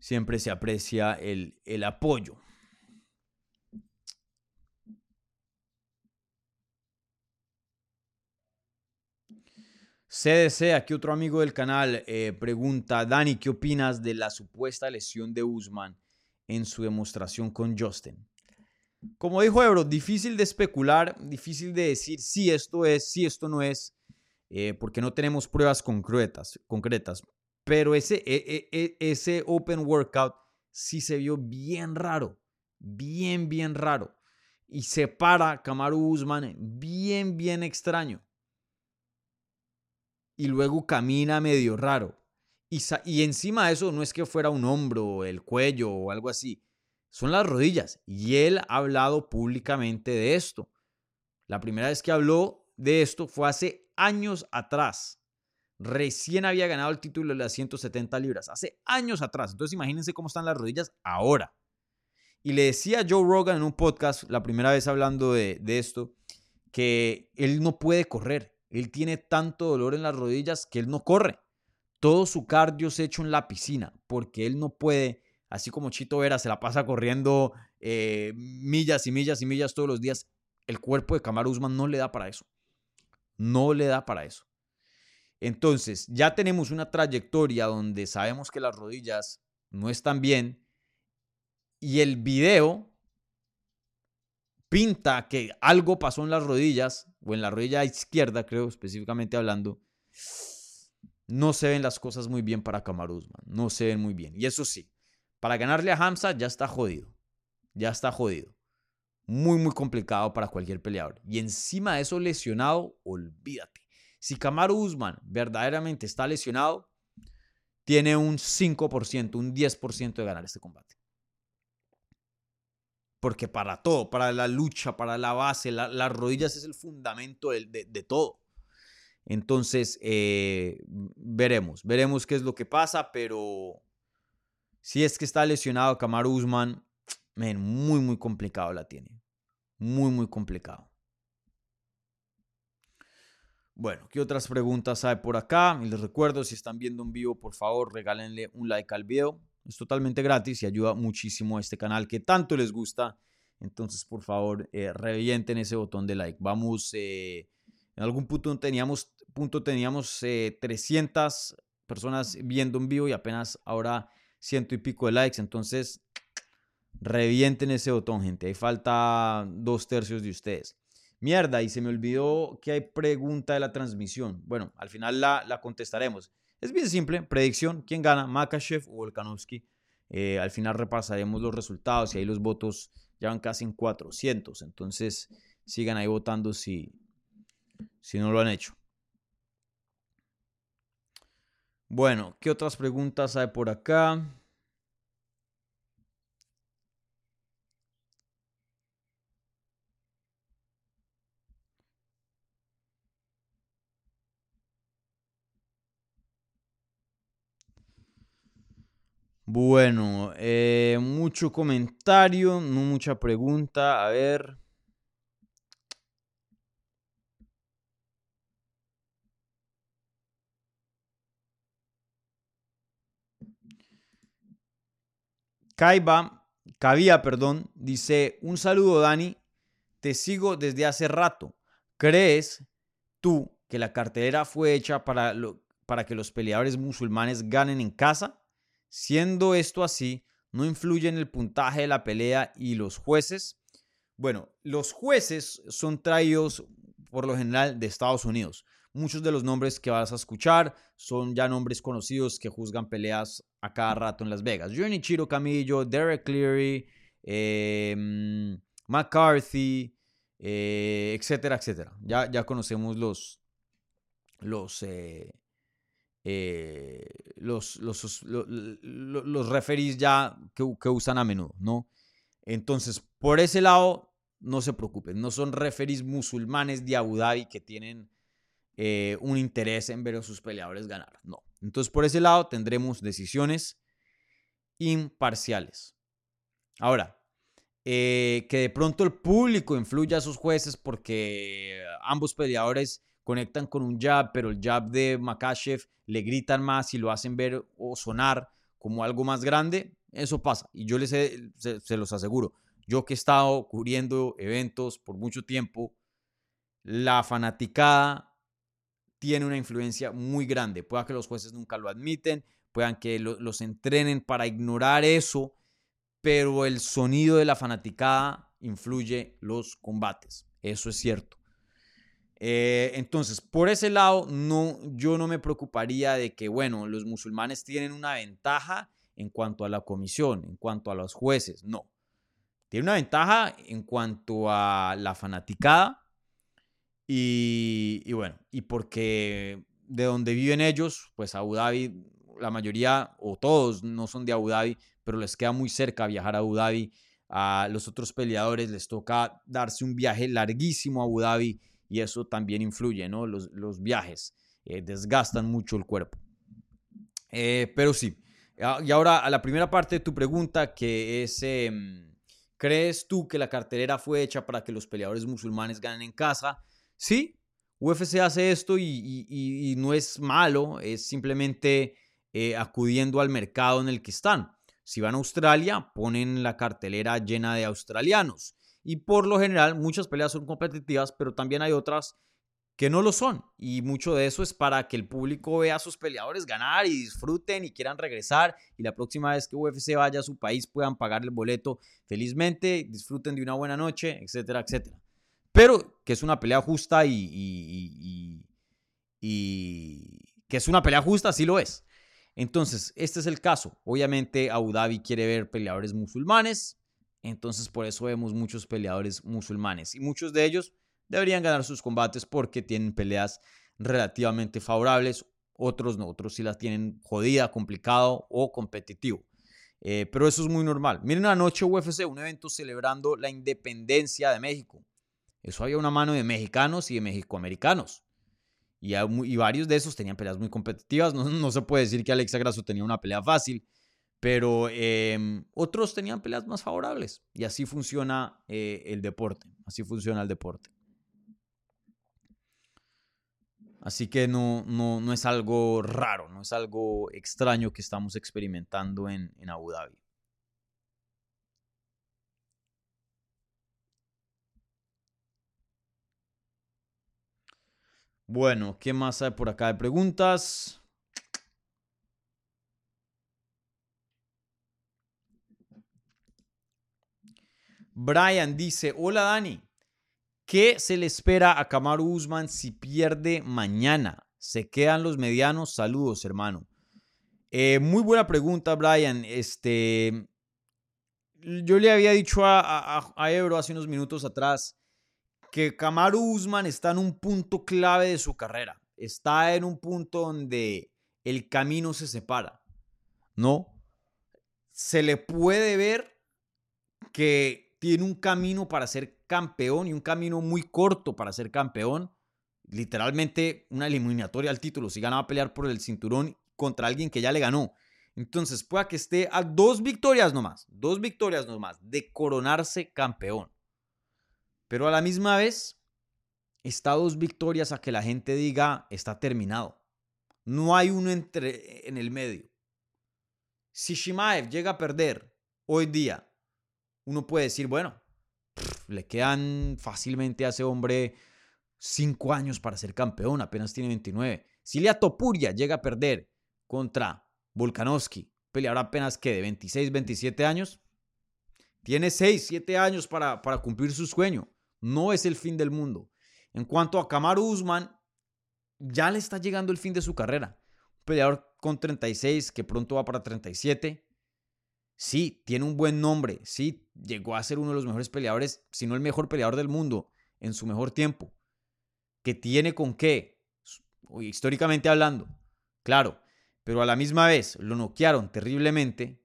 Siempre se aprecia el, el apoyo. CDC, aquí otro amigo del canal, pregunta, Dani, ¿qué opinas de la supuesta lesión de Usman en su demostración con Justin. Como dijo Ebro, difícil de especular, difícil de decir si esto es, si esto no es, eh, porque no tenemos pruebas concretas, concretas. Pero ese, e, e, e, ese open workout sí se vio bien raro, bien, bien raro. Y se para Kamaru Usman bien, bien extraño. Y luego camina medio raro. Y, encima de eso no es que fuera un hombro, el cuello o algo así, son las rodillas. Y él ha hablado públicamente de esto. La primera vez que habló de esto fue hace años atrás. Recién había ganado el título de las 170 libras, hace años atrás. Entonces imagínense cómo están las rodillas ahora. Y le decía Joe Rogan en un podcast, la primera vez hablando de esto, que él no puede correr. Él tiene tanto dolor en las rodillas que él no corre todo su cardio se hecho en la piscina, porque él no puede, así como Chito Vera se la pasa corriendo eh, millas y millas y millas todos los días, el cuerpo de Kamaru Usman no le da para eso. No le da para eso. Entonces, ya tenemos una trayectoria donde sabemos que las rodillas no están bien y el video pinta que algo pasó en las rodillas, o en la rodilla izquierda, creo, específicamente hablando, no se ven las cosas muy bien para Kamaru No se ven muy bien. Y eso sí, para ganarle a Hamza ya está jodido. Ya está jodido. Muy, muy complicado para cualquier peleador. Y encima de eso lesionado, olvídate. Si Kamaru Usman verdaderamente está lesionado, tiene un 5%, un 10% de ganar este combate. Porque para todo, para la lucha, para la base, las rodillas es el fundamento de todo. Entonces, eh, veremos, veremos qué es lo que pasa, pero si es que está lesionado Kamaru Usman, muy, muy complicado la tiene. Muy, muy complicado. Bueno, ¿qué otras preguntas hay por acá? Y les recuerdo, si están viendo un vivo, por favor, regálenle un like al video. Es totalmente gratis y ayuda muchísimo a este canal que tanto les gusta. Entonces, por favor, eh, revienten ese botón de like. Vamos, eh, en algún punto teníamos punto teníamos 300 eh, personas viendo en vivo y apenas ahora ciento y pico de likes. Entonces, revienten ese botón, gente. Ahí falta dos tercios de ustedes. Mierda, y se me olvidó que hay pregunta de la transmisión. Bueno, al final la, la contestaremos. Es bien simple. Predicción, ¿quién gana? Makachev o Volkanovski. Eh, al final repasaremos los resultados y ahí los votos ya van casi en 400. Entonces, sigan ahí votando si, si no lo han hecho. Bueno, ¿qué otras preguntas hay por acá? Bueno, eh, mucho comentario, no mucha pregunta. A ver. Caiba, Cabía, perdón, dice, un saludo Dani, te sigo desde hace rato. ¿Crees tú que la cartelera fue hecha para, para que los peleadores musulmanes ganen en casa? Siendo esto así, ¿no influye en el puntaje de la pelea y los jueces? Bueno, los jueces son traídos por lo general de Estados Unidos. Muchos de los nombres que vas a escuchar son ya nombres conocidos que juzgan peleas a cada rato en Las Vegas. Chiro Camillo, Derek Cleary, em, McCarthy, eh, etcétera, etcétera. Ya, ya conocemos los, los, eh, eh, los, los, los, referees ya que, que, usan a menudo, ¿no? Entonces, por ese lado, no se preocupen, no son referees musulmanes de Abu Dhabi que tienen un interés en ver a sus peleadores ganar. No. Entonces, por ese lado, tendremos decisiones imparciales. Ahora, eh, que de pronto el público influya a sus jueces porque ambos peleadores conectan con un jab, pero el jab de Makachev le gritan más y lo hacen ver o sonar como algo más grande, eso pasa. Y yo les se los aseguro, yo que he estado cubriendo eventos por mucho tiempo, la fanaticada tiene una influencia muy grande. Pueda que los jueces nunca lo admiten, puedan que los entrenen para ignorar eso, pero el sonido de la fanaticada influye los combates. Eso es cierto. Eh, entonces, por ese lado, no, yo no me preocuparía de que, bueno, los musulmanes tienen una ventaja en cuanto a la comisión, en cuanto a los jueces. No. Tiene una ventaja en cuanto a la fanaticada y, bueno, y porque de donde viven ellos, pues Abu Dhabi, la mayoría o todos no son de Abu Dhabi, pero les queda muy cerca viajar a Abu Dhabi. A los otros peleadores les toca darse un viaje larguísimo a Abu Dhabi y eso también influye, ¿no? Los, los viajes eh, desgastan mucho el cuerpo. Eh, pero sí. Ah, y ahora a la primera parte de tu pregunta, que es, em, ¿crees tú que la cartelera fue hecha para que los peleadores musulmanes ganen en casa? Sí, UFC hace esto y, no es malo, es simplemente eh, acudiendo al mercado en el que están. Si van a Australia, ponen la cartelera llena de australianos. Y por lo general, muchas peleas son competitivas, pero también hay otras que no lo son. Y mucho de eso es para que el público vea a sus peleadores ganar y disfruten y quieran regresar. Y la próxima vez que UFC vaya a su país puedan pagar el boleto felizmente, disfruten de una buena noche, etcétera, etcétera. Pero que es una pelea justa y, que es una pelea justa, sí lo es. Entonces, este es el caso. Obviamente, Abu Dhabi quiere ver peleadores musulmanes. Entonces, por eso vemos muchos peleadores musulmanes. Y muchos de ellos deberían ganar sus combates porque tienen peleas relativamente favorables. Otros no, otros sí las tienen jodida, complicado o competitivo. Eh, pero eso es muy normal. Miren anoche UFC, un evento celebrando la independencia de México. Eso había una mano de mexicanos y de mexicoamericanos. Y, y varios de esos tenían peleas muy competitivas. No, se puede decir que Alexa Grasso tenía una pelea fácil, pero em, otros tenían peleas más favorables. Y así funciona eh, el deporte. Así funciona el deporte. Así que no, no, no, es algo raro, no es algo extraño que estamos experimentando en, en Abu Dhabi. Bueno, ¿qué más hay por acá de preguntas? Brian dice, hola Dani, ¿qué se le espera a Kamaru Usman si pierde mañana? ¿Se quedan los medianos? Saludos, hermano. Eh, muy buena pregunta, Brian. Este, yo le había dicho a, a Ebro hace unos minutos atrás que Kamaru Usman está en un punto clave de su carrera. Está en un punto donde el camino se separa. ¿No? Se le puede ver que tiene un camino para ser campeón y un camino muy corto para ser campeón. Literalmente una eliminatoria al título. Si gana a pelear por el cinturón contra alguien que ya le ganó. Entonces, pueda que esté a dos victorias nomás, dos victorias nomás de coronarse campeón. Pero a la misma vez, está dos victorias a que la gente diga está terminado. No hay uno entre, en el medio. Si Shimaev llega a perder hoy día, uno puede decir, bueno, le quedan fácilmente a ese hombre cinco años para ser campeón, apenas tiene 29. Si Lia Topuria llega a perder contra Volkanovski, peleador apenas que de 26, 27 años, tiene 6, 7 años para, para cumplir su sueño. No es el fin del mundo. En cuanto a Kamaru Usman, ya le está llegando el fin de su carrera. Un peleador con 36 que pronto va para 37. Sí, tiene un buen nombre. Sí, llegó a ser uno de los mejores peleadores, si no el mejor peleador del mundo en su mejor tiempo. Que tiene con qué, históricamente hablando. Claro, pero a la misma vez lo noquearon terriblemente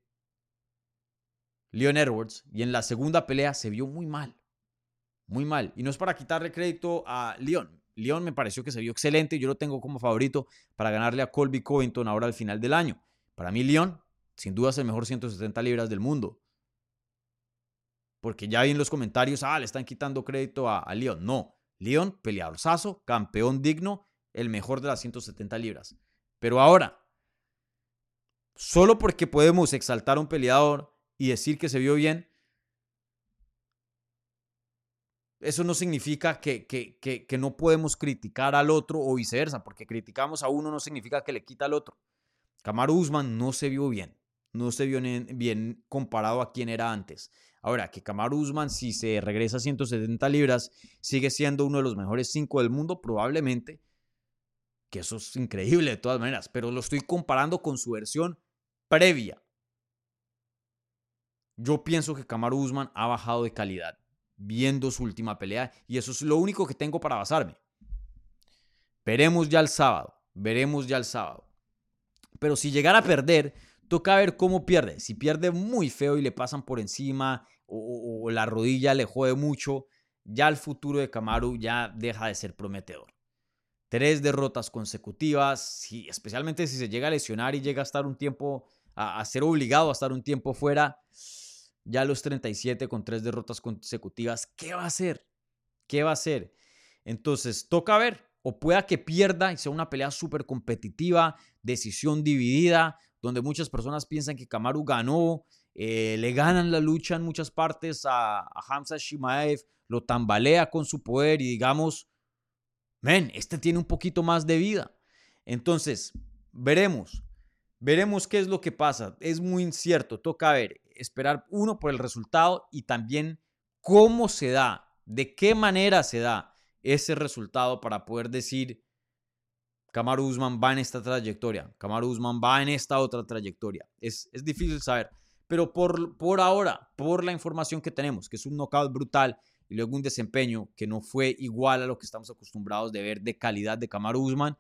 Leon Edwards y en la segunda pelea se vio muy mal. Muy mal. Y no es para quitarle crédito a Leon. Leon me pareció que se vio excelente yo lo tengo como favorito para ganarle a Colby Covington ahora al final del año. Para mí Leon, sin duda es el mejor 170 libras del mundo. Porque ya vi en los comentarios, ah, le están quitando crédito a, a Leon. No, Leon, peleadorzazo, campeón digno, el mejor de las 170 libras. Pero ahora, solo porque podemos exaltar a un peleador y decir que se vio bien, eso no significa que, que, que, no podemos criticar al otro o viceversa, porque criticamos a uno no significa que le quita al otro. Kamaru Usman no se vio bien, no se vio bien comparado a quien era antes. Ahora, que Kamaru Usman, si se regresa a 170 libras, sigue siendo uno de los mejores cinco del mundo, probablemente, que eso es increíble de todas maneras, pero lo estoy comparando con su versión previa. Yo pienso que Kamaru Usman ha bajado de calidad viendo su última pelea y eso es lo único que tengo para basarme. Veremos ya el sábado, veremos ya el sábado. Pero si llegara a perder, toca ver cómo pierde. Si pierde muy feo y le pasan por encima o, la rodilla le jode mucho, ya el futuro de Kamaru ya deja de ser prometedor. Tres derrotas consecutivas, especialmente si se llega a lesionar y llega a estar un tiempo, a ser obligado a estar un tiempo fuera, ya los 37 con tres derrotas consecutivas, ¿qué va a hacer? ¿Qué va a hacer? Entonces, toca ver, o pueda que pierda y sea una pelea súper competitiva, decisión dividida, donde muchas personas piensan que Kamaru ganó, eh, le ganan la lucha en muchas partes a, a Hamza Shimaev, lo tambalea con su poder y digamos, men, este tiene un poquito más de vida. Entonces, veremos. Veremos qué es lo que pasa. Es muy incierto. Toca ver, esperar uno por el resultado y también cómo se da, de qué manera se da ese resultado para poder decir Kamaru Usman va en esta trayectoria, Kamaru Usman va en esta otra trayectoria. Es, es difícil saber, pero por, por ahora, por la información que tenemos, que es un knockout brutal y luego un desempeño que no fue igual a lo que estamos acostumbrados de ver de calidad de Kamaru Usman,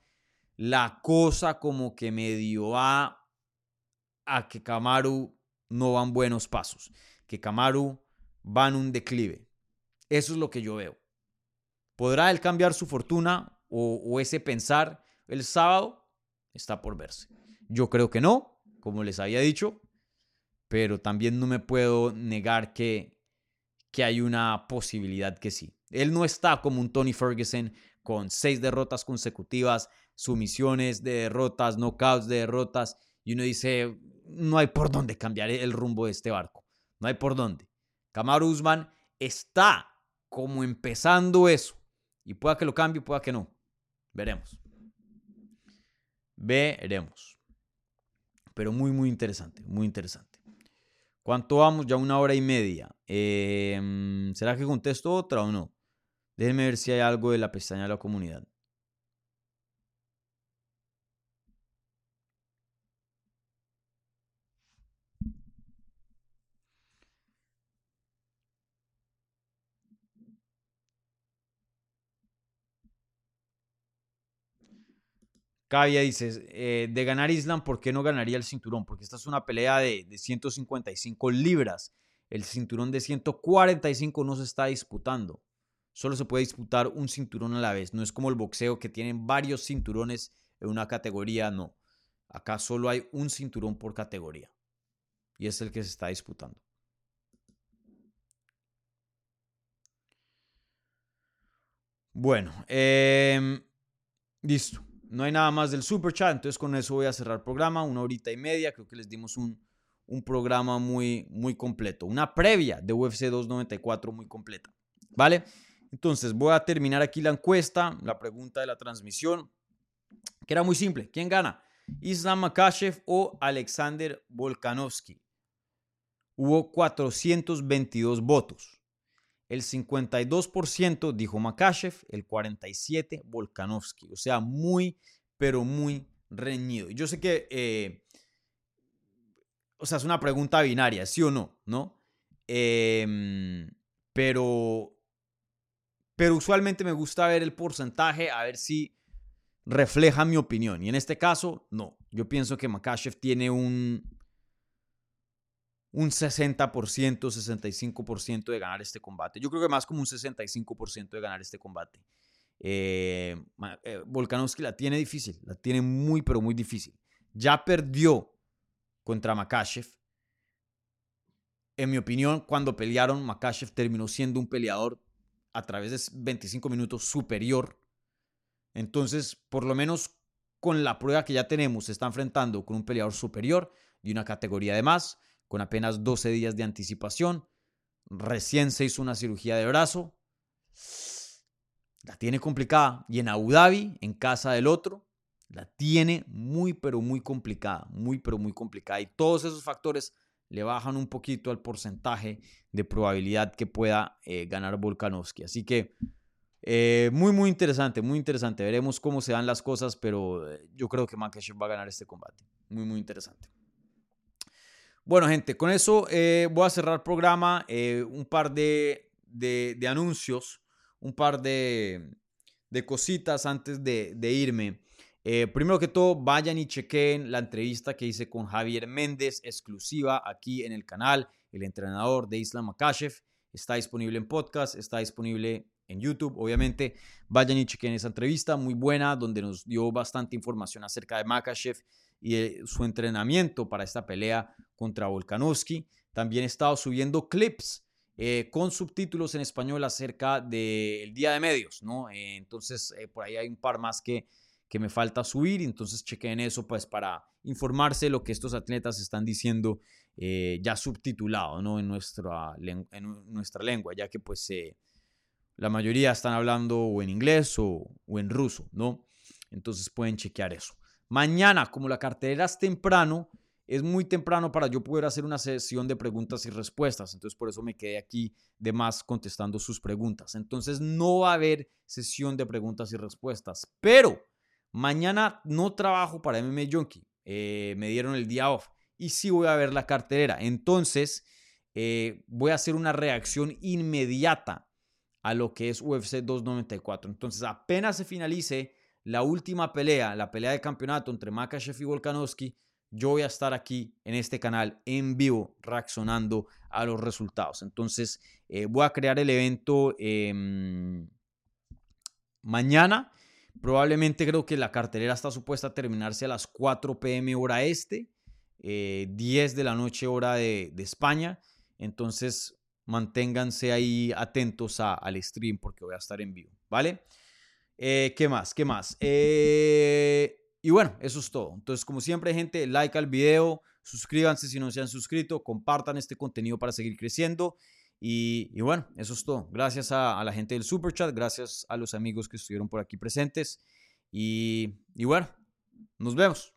la cosa como que medio va a que Kamaru no van buenos pasos, que Kamaru va en un declive. Eso es lo que yo veo. ¿Podrá él cambiar su fortuna o, o ese pensar el sábado? Está por verse. Yo creo que no, como les había dicho, pero también no me puedo negar que, que hay una posibilidad que sí. Él no está como un Tony Ferguson con seis derrotas consecutivas, sumisiones de derrotas, knockouts de derrotas, y uno dice, no hay por dónde cambiar el rumbo de este barco, no hay por dónde. Kamaru Usman está como empezando eso, y pueda que lo cambie, pueda que no. Veremos. Veremos. Pero muy, muy interesante, muy interesante. ¿Cuánto vamos? Ya una hora y media. Em, ¿Será que contesto otra o no? Déjenme ver si hay algo de la pestaña de la comunidad. Cavia dice, eh, de ganar Islam, ¿por qué no ganaría el cinturón? Porque esta es una pelea de, de 155 libras. El cinturón de 145 no se está disputando. Solo se puede disputar un cinturón a la vez. No es como el boxeo que tienen varios cinturones en una categoría, no. Acá solo hay un cinturón por categoría. Y es el que se está disputando. Bueno, em, listo. No hay nada más del super chat, entonces con eso voy a cerrar el programa. Una horita y media. Creo que les dimos un, un programa muy, muy completo. Una previa de UFC 294 muy completa. ¿Vale? Entonces voy a terminar aquí la encuesta, la pregunta de la transmisión, que era muy simple. ¿Quién gana? Islam Makashev o Alexander Volkanovski. Hubo 422 votos. El 52% dijo Makashev, el 47% Volkanovski. O sea, muy, pero muy reñido. Yo sé que, eh, o sea, es una pregunta binaria, sí o no, ¿no? Em, pero, pero usualmente me gusta ver el porcentaje, a ver si refleja mi opinión. Y en este caso, no. Yo pienso que Makashev tiene un, un 60%, 65% de ganar este combate. Yo creo que más como un 65% de ganar este combate. Eh, eh, Volkanovski la tiene difícil, la tiene muy, pero muy difícil. Ya perdió contra Makashev. En mi opinión, cuando pelearon, Makashev terminó siendo un peleador a través de 25 minutos superior entonces, por lo menos con la prueba que ya tenemos, se está enfrentando con un peleador superior de una categoría de más, con apenas 12 días de anticipación. Recién se hizo una cirugía de brazo. La tiene complicada. Y en Abu Dhabi, en casa del otro, la tiene muy, pero muy complicada. Muy, pero muy complicada. Y todos esos factores le bajan un poquito al porcentaje de probabilidad que pueda eh, ganar Volkanovski. Así que eh, muy, muy interesante, muy interesante. Veremos cómo se dan las cosas, pero eh, yo creo que Makashev va a ganar este combate. Muy, muy interesante. Bueno, gente, con eso eh, voy a cerrar el programa. un par de, anuncios, un par de, cositas antes de, irme. primero que todo, vayan y chequen la entrevista que hice con Javier Méndez, exclusiva aquí en el canal, el entrenador de Islam Makashev. Está disponible en podcast, está disponible en YouTube, obviamente. Vayan y chequen esa entrevista, muy buena, donde nos dio bastante información acerca de Makachev y su entrenamiento para esta pelea contra Volkanovski. También he estado subiendo clips eh, con subtítulos en español acerca del Día de Medios, ¿no? Eh, entonces, eh, por ahí hay un par más que, que me falta subir, entonces chequen eso pues para informarse lo que estos atletas están diciendo ya subtitulado, ¿no? En nuestra, en nuestra lengua, ya que pues la mayoría están hablando o en inglés o, en ruso, ¿no? Entonces pueden chequear eso. Mañana, como la cartera es temprano, es muy temprano para yo poder hacer una sesión de preguntas y respuestas. Entonces, por eso me quedé aquí de más contestando sus preguntas. Entonces, no va a haber sesión de preguntas y respuestas. Pero mañana no trabajo para MMA Junkie. Eh, me dieron el día off. Y sí voy a ver la cartelera. Entonces, eh, voy a hacer una reacción inmediata a lo que es UFC 294. Entonces, apenas se finalice la última pelea, la pelea de campeonato entre Makashev y Volkanovski, yo voy a estar aquí en este canal en vivo reaccionando a los resultados. Entonces, eh, voy a crear el evento em, mañana. Probablemente creo que la cartelera está supuesta a terminarse a las 4 pm hora este, 10 eh, de la noche hora de, España. Entonces, manténganse ahí atentos al stream porque voy a estar en vivo, ¿vale? Eh, ¿Qué más? ¿Qué más? Eh, y bueno, eso es todo. Entonces, como siempre, gente, like al video, suscríbanse si no se han suscrito, compartan este contenido para seguir creciendo. Y, bueno, eso es todo. Gracias a, la gente del Super Chat, gracias a los amigos que estuvieron por aquí presentes. y bueno, nos vemos.